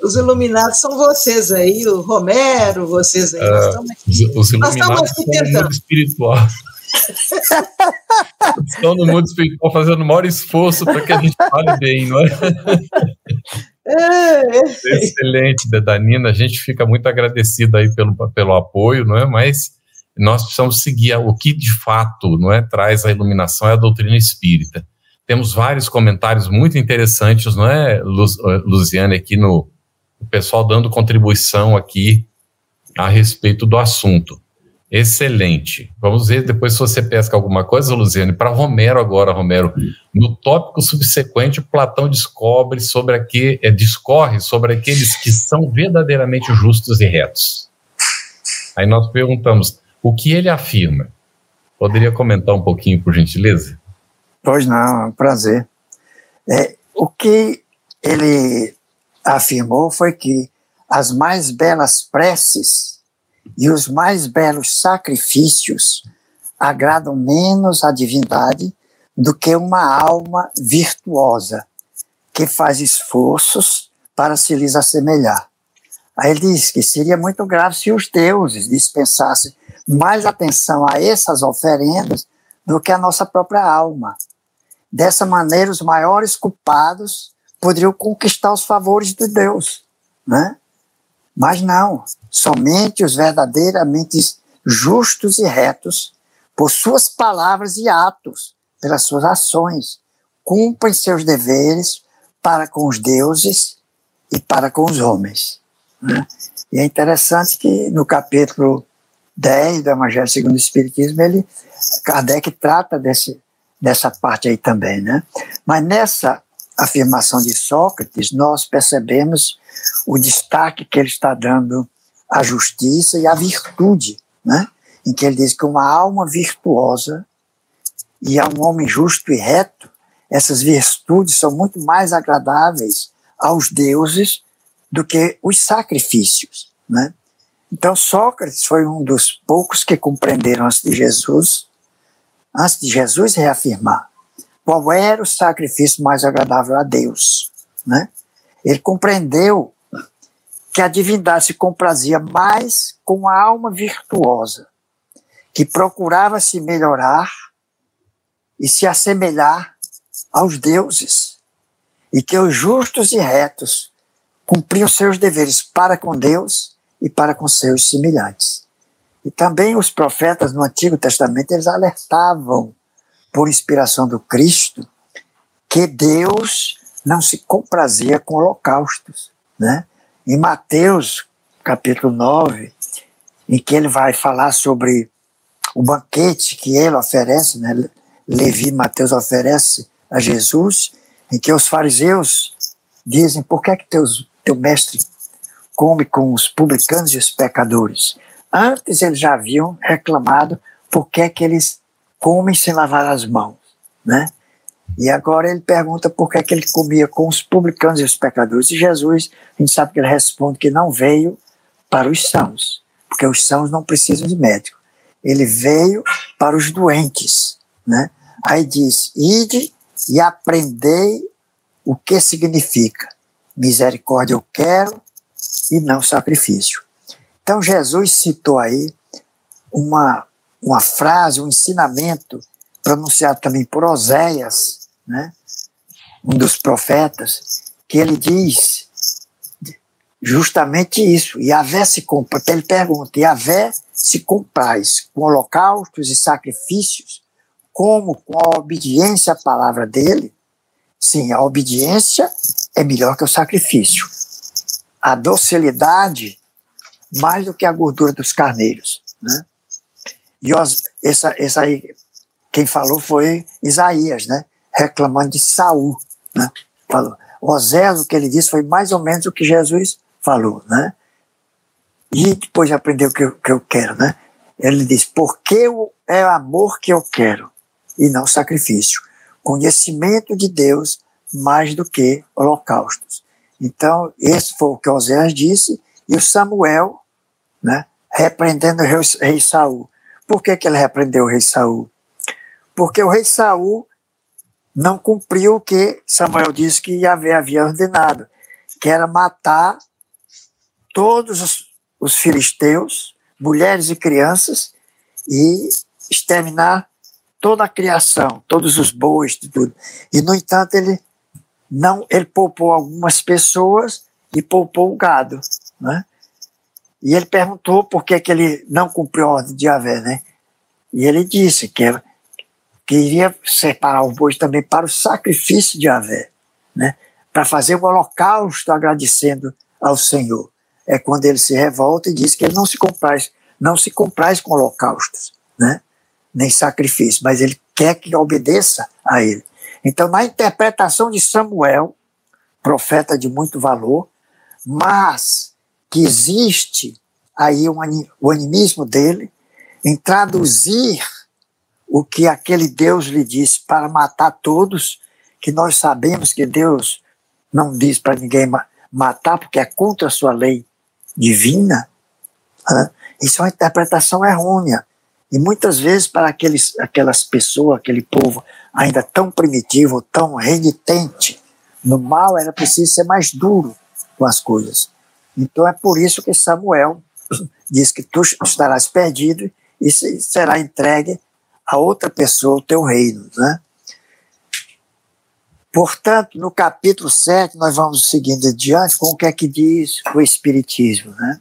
os iluminados são vocês aí, o Romero, vocês aí. Uh, estamos, os, os iluminados são no mundo espiritual. Estão no mundo espiritual fazendo o maior esforço para que a gente fale bem, não é? é, é. Excelente, Dedanina. A gente fica muito agradecido aí pelo, pelo apoio, não é? Mas nós precisamos seguir o que de fato não é traz a iluminação é a doutrina espírita. Temos vários comentários muito interessantes, não é, Luziane, aqui no o pessoal dando contribuição aqui a respeito do assunto. Excelente. Vamos ver depois se você pesca alguma coisa, Luziane. Para Romero agora, Romero. No tópico subsequente, Platão descobre sobre aqui, é, discorre sobre aqueles que são verdadeiramente justos e retos. Aí nós perguntamos, o que ele afirma? Poderia comentar um pouquinho, por gentileza? Pois não, é um prazer. É, o que ele afirmou foi que as mais belas preces e os mais belos sacrifícios agradam menos à divindade do que uma alma virtuosa que faz esforços para se lhes assemelhar. Aí ele diz que seria muito grave se os deuses dispensassem mais atenção a essas oferendas do que a nossa própria alma. Dessa maneira, os maiores culpados poderiam conquistar os favores de Deus, né? Mas não, somente os verdadeiramente justos e retos, por suas palavras e atos, pelas suas ações, cumprem seus deveres para com os deuses e para com os homens. Né? E é interessante que no capítulo 10 do Evangelho segundo o Espiritismo, ele, Kardec trata desse, dessa parte aí também, né? Mas nessa afirmação de Sócrates, nós percebemos o destaque que ele está dando à justiça e à virtude, né? Em que ele diz que uma alma virtuosa e a um homem justo e reto, essas virtudes são muito mais agradáveis aos deuses do que os sacrifícios, né? Então Sócrates foi um dos poucos que compreenderam antes de Jesus antes de Jesus reafirmar qual era o sacrifício mais agradável a Deus. Né? Ele compreendeu que a divindade se comprazia mais com a alma virtuosa, que procurava se melhorar e se assemelhar aos deuses, e que os justos e retos cumpriam seus deveres para com Deus e para com seus semelhantes. E também os profetas no Antigo Testamento, eles alertavam, por inspiração do Cristo, que Deus não se comprazia com holocaustos. Né? Em Mateus, capítulo 9, em que ele vai falar sobre o banquete que ele oferece, né? Levi Mateus oferece a Jesus, em que os fariseus dizem: por que, é que teus, teu mestre come com os publicanos e os pecadores? Antes eles já haviam reclamado por que, é que eles comem sem lavar as mãos, né? E agora ele pergunta por que, é que ele comia com os publicanos e os pecadores. E Jesus, a gente sabe que ele responde que não veio para os sãos, porque os sãos não precisam de médico. Ele veio para os doentes, né? Aí diz: ide e aprendei o que significa misericórdia eu quero e não sacrifício. Então Jesus citou aí uma, uma frase, um ensinamento pronunciado também por Oséias, né, um dos profetas, que ele diz justamente isso. E Yahvé se compra, ele pergunta, Yahvé se compraz com holocaustos e sacrifícios, como com a obediência à palavra dele? Sim, a obediência é melhor que o sacrifício. A docilidade, mais do que a gordura dos carneiros. Né? E os, essa, essa aí, quem falou foi Isaías, né? reclamando de Saul. Né? Falou. Osés, o que ele disse foi mais ou menos o que Jesus falou. Né? E depois aprendeu o que eu, que eu quero. Né? Ele diz: porque é amor que eu quero e não sacrifício conhecimento de Deus mais do que holocaustos. Então, esse foi o que Oséias disse, e o Samuel, né, repreendendo o rei, rei Saul. Por que, que ele repreendeu o rei Saul? Porque o rei Saul não cumpriu o que Samuel disse que Yahvé havia ordenado, que era matar todos os, os filisteus, mulheres e crianças, e exterminar toda a criação, todos os bois, tudo. E no entanto ele não, ele poupou algumas pessoas e poupou o gado, né? E ele perguntou por que, que ele não cumpriu a ordem de Javé, né? E ele disse que queria separar os bois também para o sacrifício de Javé, né? Para fazer o holocausto agradecendo ao Senhor. É quando ele se revolta e diz que ele não se compraz, não se compraz com holocaustos, né? nem sacrifício, mas ele quer que obedeça a ele. Então, na interpretação de Samuel, profeta de muito valor, mas que existe aí o animismo dele em traduzir o que aquele Deus lhe disse para matar todos, que nós sabemos que Deus não diz para ninguém matar porque é contra a sua lei divina. Né? Isso é uma interpretação errônea. E muitas vezes, para aqueles, aquelas pessoas, aquele povo ainda tão primitivo, tão renitente no mal, era preciso ser mais duro com as coisas. Então é por isso que Samuel diz que tu estarás perdido e será entregue a outra pessoa o teu reino. Né? Portanto, no capítulo 7, nós vamos seguindo adiante com o que é que diz o Espiritismo. Né?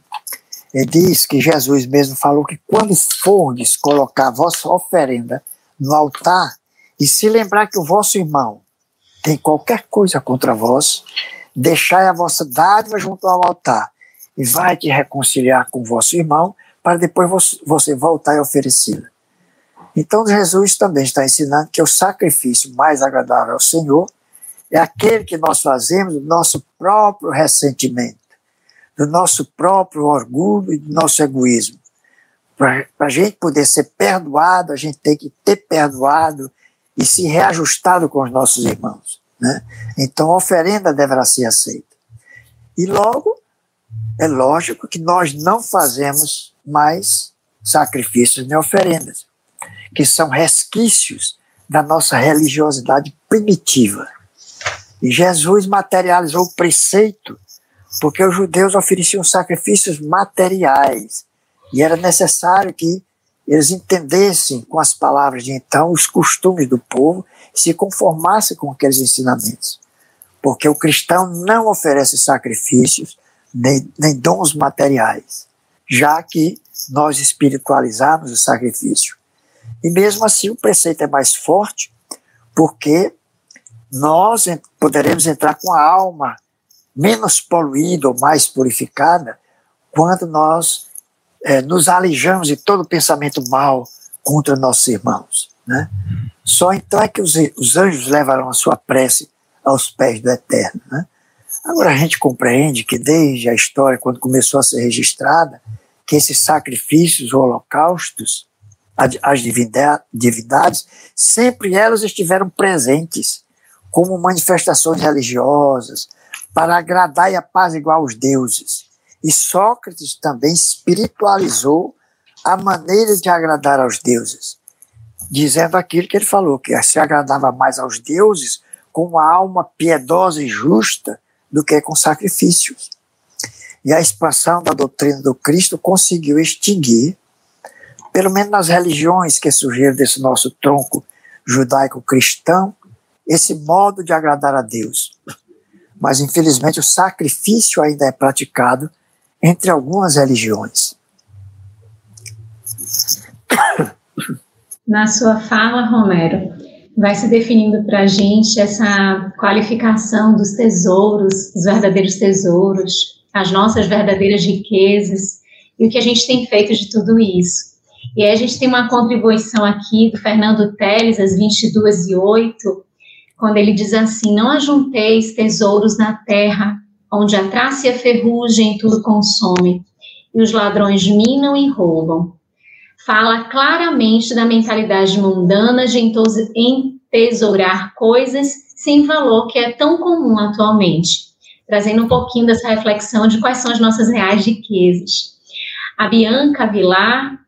Ele diz que Jesus mesmo falou que quando fordes colocar a vossa oferenda no altar e se lembrar que o vosso irmão tem qualquer coisa contra vós, deixai a vossa dádiva junto ao altar e vai te reconciliar com vosso irmão para depois você voltar e oferecê-la. Então Jesus também está ensinando que o sacrifício mais agradável ao Senhor é aquele que nós fazemos do nosso próprio ressentimento do nosso próprio orgulho e do nosso egoísmo. Para a gente poder ser perdoado, a gente tem que ter perdoado e se reajustado com os nossos irmãos. Né? Então a oferenda deverá ser aceita. E logo, é lógico que nós não fazemos mais sacrifícios nem oferendas, que são resquícios da nossa religiosidade primitiva. E Jesus materializou o preceito porque os judeus ofereciam sacrifícios materiais e era necessário que eles entendessem com as palavras de então os costumes do povo se conformassem com aqueles ensinamentos. Porque o cristão não oferece sacrifícios nem, nem dons materiais, já que nós espiritualizamos o sacrifício. E mesmo assim o preceito é mais forte, porque nós poderemos entrar com a alma menos poluída ou mais purificada quando nós é, nos alijamos de todo pensamento mal contra nossos irmãos. Né? Só então é que os, os anjos levarão a sua prece aos pés do Eterno. Né? Agora a gente compreende que desde a história, quando começou a ser registrada, que esses sacrifícios, holocaustos, as divindades, sempre elas estiveram presentes como manifestações religiosas para agradar e apaziguar os deuses. E Sócrates também espiritualizou a maneira de agradar aos deuses, dizendo aquilo que ele falou, que se agradava mais aos deuses com uma alma piedosa e justa do que com sacrifícios. E a expansão da doutrina do Cristo conseguiu extinguir, pelo menos nas religiões que surgiram desse nosso tronco judaico-cristão, esse modo de agradar a Deus. Mas, infelizmente, o sacrifício ainda é praticado entre algumas religiões. Na sua fala, Romero, vai se definindo para a gente essa qualificação dos tesouros, os verdadeiros tesouros, as nossas verdadeiras riquezas e o que a gente tem feito de tudo isso. E aí a gente tem uma contribuição aqui do Fernando Teles, às 22 e 8, quando ele diz assim: Não ajunteis tesouros na terra, onde a traça e a ferrugem tudo consome, e os ladrões minam e roubam. Fala claramente da mentalidade mundana de entesourar coisas sem valor que é tão comum atualmente trazendo um pouquinho dessa reflexão de quais são as nossas reais riquezas. A Bianca Vilar,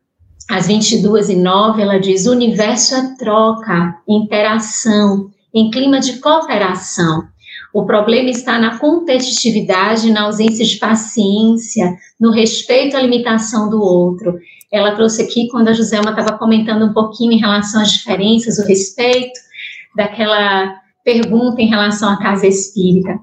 às 22 e 9, ela diz: o universo é troca, interação, em clima de cooperação. O problema está na competitividade, na ausência de paciência, no respeito à limitação do outro. Ela trouxe aqui, quando a Joselma estava comentando um pouquinho em relação às diferenças, o respeito daquela pergunta em relação à casa espírita.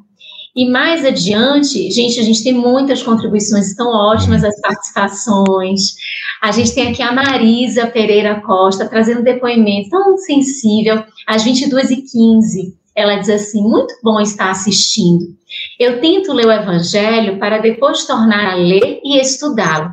E mais adiante, gente, a gente tem muitas contribuições, estão ótimas as participações. A gente tem aqui a Marisa Pereira Costa trazendo depoimento tão sensível, às 22h15. Ela diz assim: muito bom estar assistindo. Eu tento ler o Evangelho para depois tornar a ler e estudá-lo,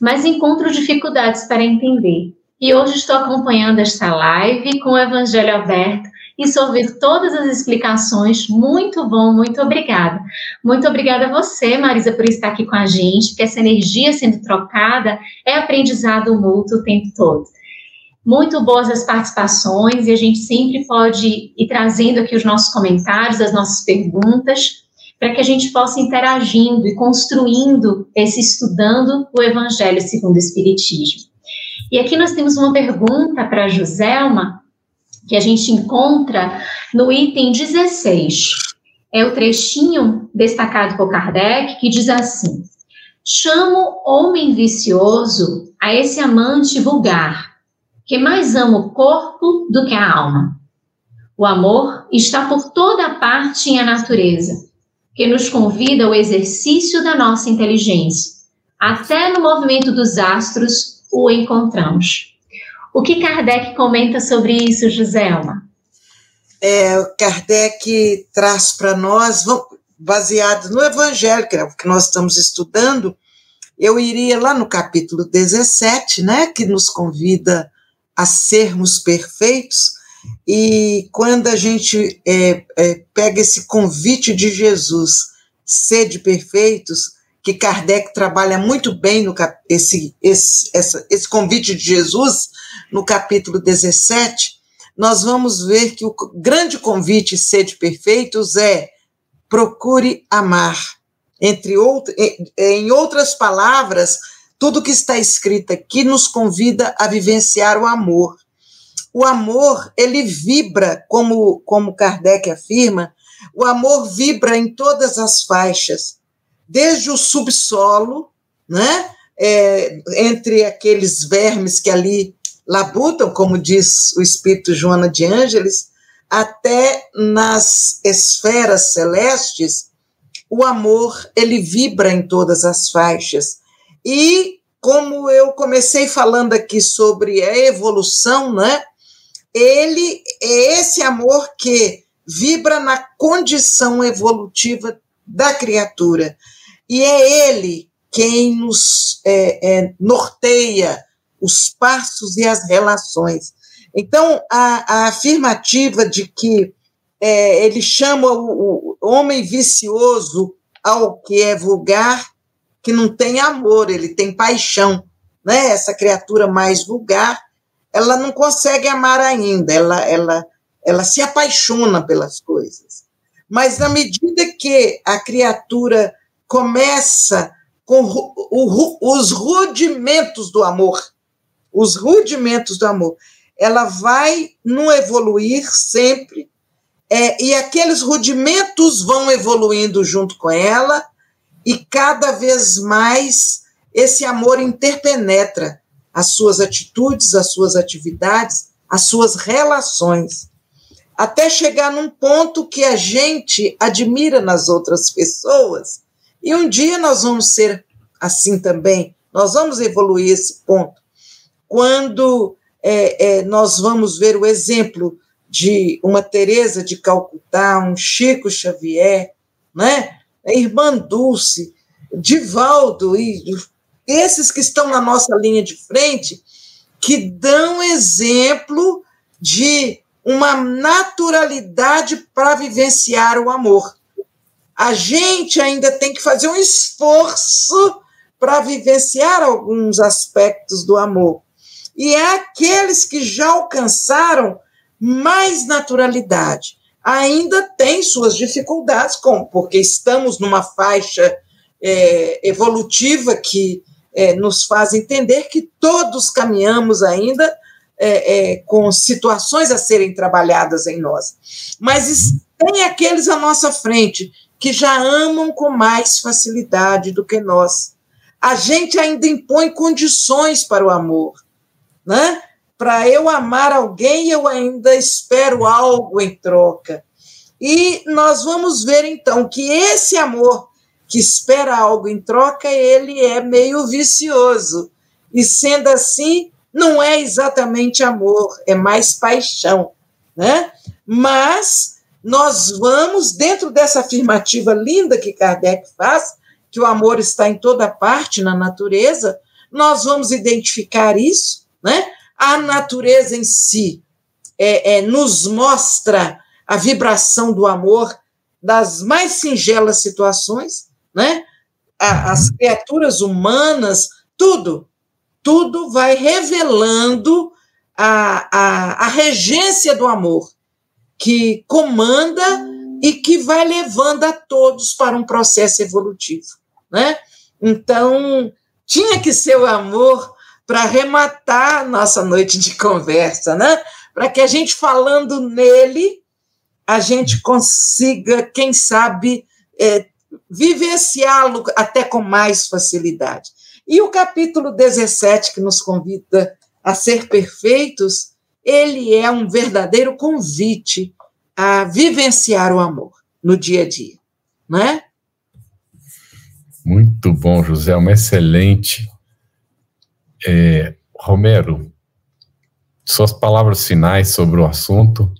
mas encontro dificuldades para entender. E hoje estou acompanhando esta live com o Evangelho aberto e sorver todas as explicações. Muito bom, muito obrigada. Muito obrigada a você, Marisa, por estar aqui com a gente, porque essa energia sendo trocada é aprendizado mútuo o tempo todo. Muito boas as participações e a gente sempre pode ir trazendo aqui os nossos comentários, as nossas perguntas, para que a gente possa interagindo e construindo esse estudando o Evangelho segundo o Espiritismo. E aqui nós temos uma pergunta para a Joselma, que a gente encontra no item 16. É o trechinho destacado por Kardec que diz assim: Chamo homem vicioso a esse amante vulgar, que mais ama o corpo do que a alma. O amor está por toda parte em a natureza, que nos convida ao exercício da nossa inteligência. Até no movimento dos astros o encontramos. O que Kardec comenta sobre isso, Joselma? É, Kardec traz para nós, baseado no Evangelho, que é o que nós estamos estudando, eu iria lá no capítulo 17, né, que nos convida a sermos perfeitos, e quando a gente é, é, pega esse convite de Jesus, sede perfeitos, que Kardec trabalha muito bem no esse, esse, essa, esse convite de Jesus, no capítulo 17, nós vamos ver que o grande convite de perfeitos é procure amar. Entre em outras palavras, tudo que está escrito aqui nos convida a vivenciar o amor. O amor, ele vibra, como, como Kardec afirma, o amor vibra em todas as faixas, desde o subsolo, né, é, entre aqueles vermes que ali labutam, como diz o espírito Joana de Ângeles, até nas esferas celestes, o amor ele vibra em todas as faixas. E como eu comecei falando aqui sobre a evolução, né? Ele é esse amor que vibra na condição evolutiva da criatura. E é ele quem nos é, é, norteia os passos e as relações. Então, a, a afirmativa de que é, ele chama o, o homem vicioso ao que é vulgar, que não tem amor, ele tem paixão. Né? Essa criatura mais vulgar, ela não consegue amar ainda, ela, ela, ela se apaixona pelas coisas. Mas na medida que a criatura começa com o, o, os rudimentos do amor, os rudimentos do amor, ela vai no evoluir sempre, é, e aqueles rudimentos vão evoluindo junto com ela, e cada vez mais esse amor interpenetra as suas atitudes, as suas atividades, as suas relações, até chegar num ponto que a gente admira nas outras pessoas, e um dia nós vamos ser assim também, nós vamos evoluir esse ponto. Quando é, é, nós vamos ver o exemplo de uma Teresa de Calcutá, um Chico Xavier, né? a irmã Dulce, Divaldo e esses que estão na nossa linha de frente, que dão exemplo de uma naturalidade para vivenciar o amor. A gente ainda tem que fazer um esforço para vivenciar alguns aspectos do amor e é aqueles que já alcançaram mais naturalidade. Ainda tem suas dificuldades, como porque estamos numa faixa é, evolutiva que é, nos faz entender que todos caminhamos ainda é, é com situações a serem trabalhadas em nós. Mas tem aqueles à nossa frente que já amam com mais facilidade do que nós. A gente ainda impõe condições para o amor né? Para eu amar alguém, eu ainda espero algo em troca. E nós vamos ver então que esse amor que espera algo em troca, ele é meio vicioso. E sendo assim, não é exatamente amor, é mais paixão, né? Mas nós vamos dentro dessa afirmativa linda que Kardec faz, que o amor está em toda parte na natureza, nós vamos identificar isso né? A natureza em si é, é, nos mostra a vibração do amor das mais singelas situações, né? as criaturas humanas, tudo, tudo vai revelando a, a, a regência do amor, que comanda e que vai levando a todos para um processo evolutivo. Né? Então, tinha que ser o amor para arrematar nossa noite de conversa, né? Para que a gente falando nele, a gente consiga, quem sabe, é, vivenciá-lo até com mais facilidade. E o capítulo 17, que nos convida a ser perfeitos, ele é um verdadeiro convite a vivenciar o amor no dia a dia, não é? Muito bom, José, uma excelente é, Romero, suas palavras finais sobre o assunto,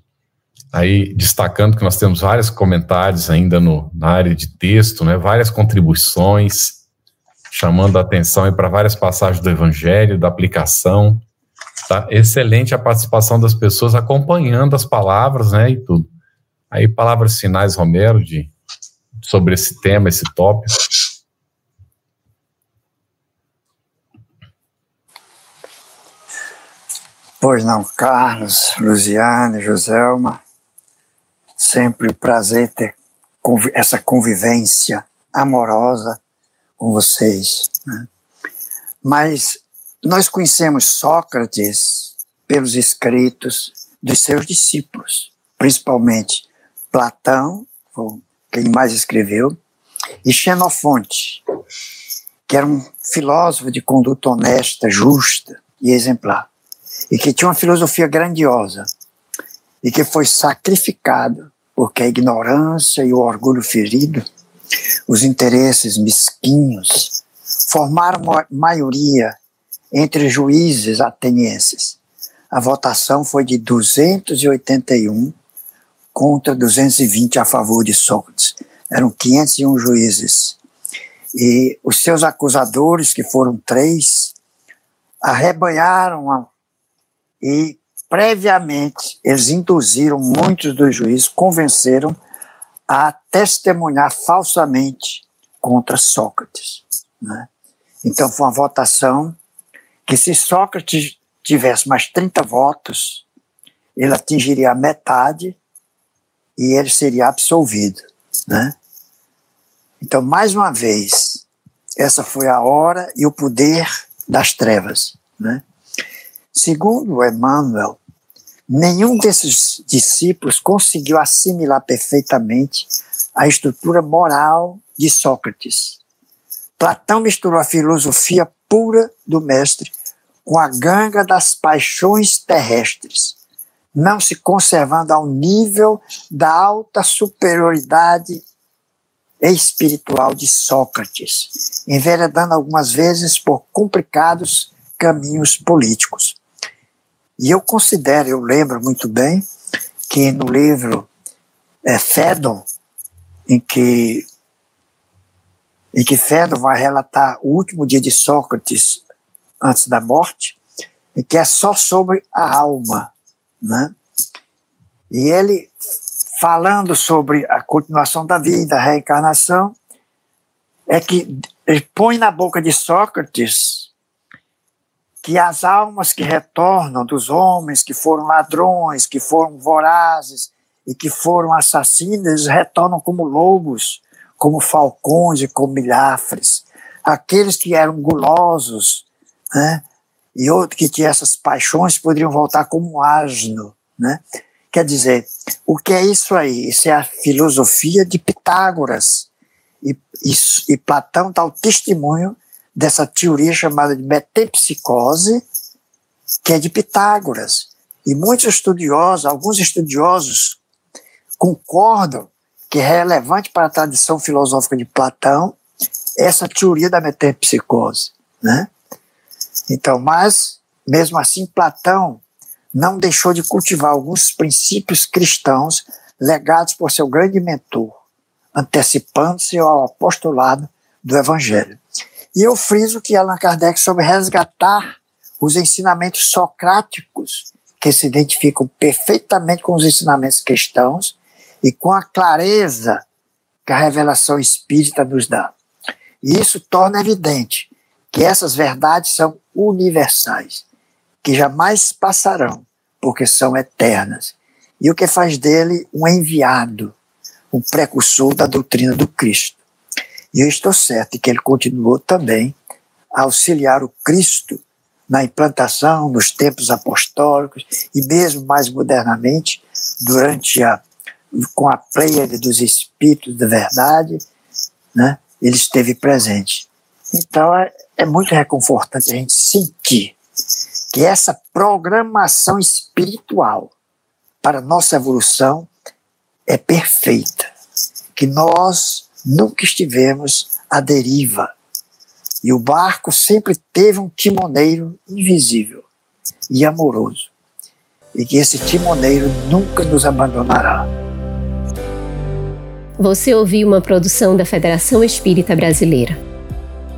aí destacando que nós temos vários comentários ainda no, na área de texto, né, várias contribuições, chamando a atenção para várias passagens do Evangelho, da aplicação. Tá excelente a participação das pessoas acompanhando as palavras, né, e tudo. Aí palavras finais, Romero, de sobre esse tema, esse tópico. Pois não, Carlos, Luziane, Joselma, sempre um prazer ter essa convivência amorosa com vocês. Né? Mas nós conhecemos Sócrates pelos escritos dos seus discípulos, principalmente Platão, quem mais escreveu, e Xenofonte, que era um filósofo de conduta honesta, justa e exemplar e que tinha uma filosofia grandiosa e que foi sacrificado porque a ignorância e o orgulho ferido, os interesses mesquinhos, formaram maioria entre juízes atenienses. A votação foi de 281 contra 220 a favor de Sócrates. Eram 501 juízes. E os seus acusadores, que foram três, arrebanharam a, e previamente eles induziram muitos dos juízes, convenceram a testemunhar falsamente contra Sócrates. Né? Então foi uma votação que se Sócrates tivesse mais 30 votos, ele atingiria a metade e ele seria absolvido, né? Então, mais uma vez, essa foi a hora e o poder das trevas, né? Segundo Emmanuel, nenhum desses discípulos conseguiu assimilar perfeitamente a estrutura moral de Sócrates. Platão misturou a filosofia pura do mestre com a ganga das paixões terrestres, não se conservando ao nível da alta superioridade espiritual de Sócrates, enveredando algumas vezes por complicados caminhos políticos. E eu considero, eu lembro muito bem, que no livro é, Fédon, em que, em que Fédon vai relatar o último dia de Sócrates antes da morte, e que é só sobre a alma. Né? E ele, falando sobre a continuação da vida, a reencarnação, é que ele põe na boca de Sócrates que as almas que retornam dos homens que foram ladrões, que foram vorazes e que foram assassinos, retornam como lobos, como falcões e como milhafres. Aqueles que eram gulosos, né? e outros que tinham essas paixões poderiam voltar como asno. Né? Quer dizer, o que é isso aí? Isso é a filosofia de Pitágoras. E, e, e Platão dá o testemunho dessa teoria chamada de metempsicose, que é de Pitágoras. E muitos estudiosos, alguns estudiosos, concordam que é relevante para a tradição filosófica de Platão essa teoria da metempsicose. Né? Então, mas, mesmo assim, Platão não deixou de cultivar alguns princípios cristãos legados por seu grande mentor, antecipando-se ao apostolado do Evangelho. E eu friso que Allan Kardec soube resgatar os ensinamentos socráticos, que se identificam perfeitamente com os ensinamentos cristãos e com a clareza que a revelação espírita nos dá. E isso torna evidente que essas verdades são universais, que jamais passarão, porque são eternas. E o que faz dele um enviado, um precursor da doutrina do Cristo. E eu estou certo que ele continuou também a auxiliar o Cristo na implantação, nos tempos apostólicos e mesmo mais modernamente, durante a com a pleiade dos espíritos da verdade, né, ele esteve presente. Então é, é muito reconfortante a gente sentir que essa programação espiritual para nossa evolução é perfeita, que nós nunca estivemos à deriva e o barco sempre teve um timoneiro invisível e amoroso, e que esse timoneiro nunca nos abandonará. Você ouviu uma produção da Federação Espírita Brasileira.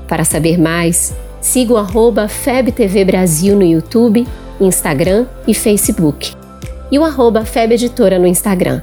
Para saber mais, siga o arroba FebTV Brasil no YouTube, Instagram e Facebook. E o arroba Feb Editora no Instagram.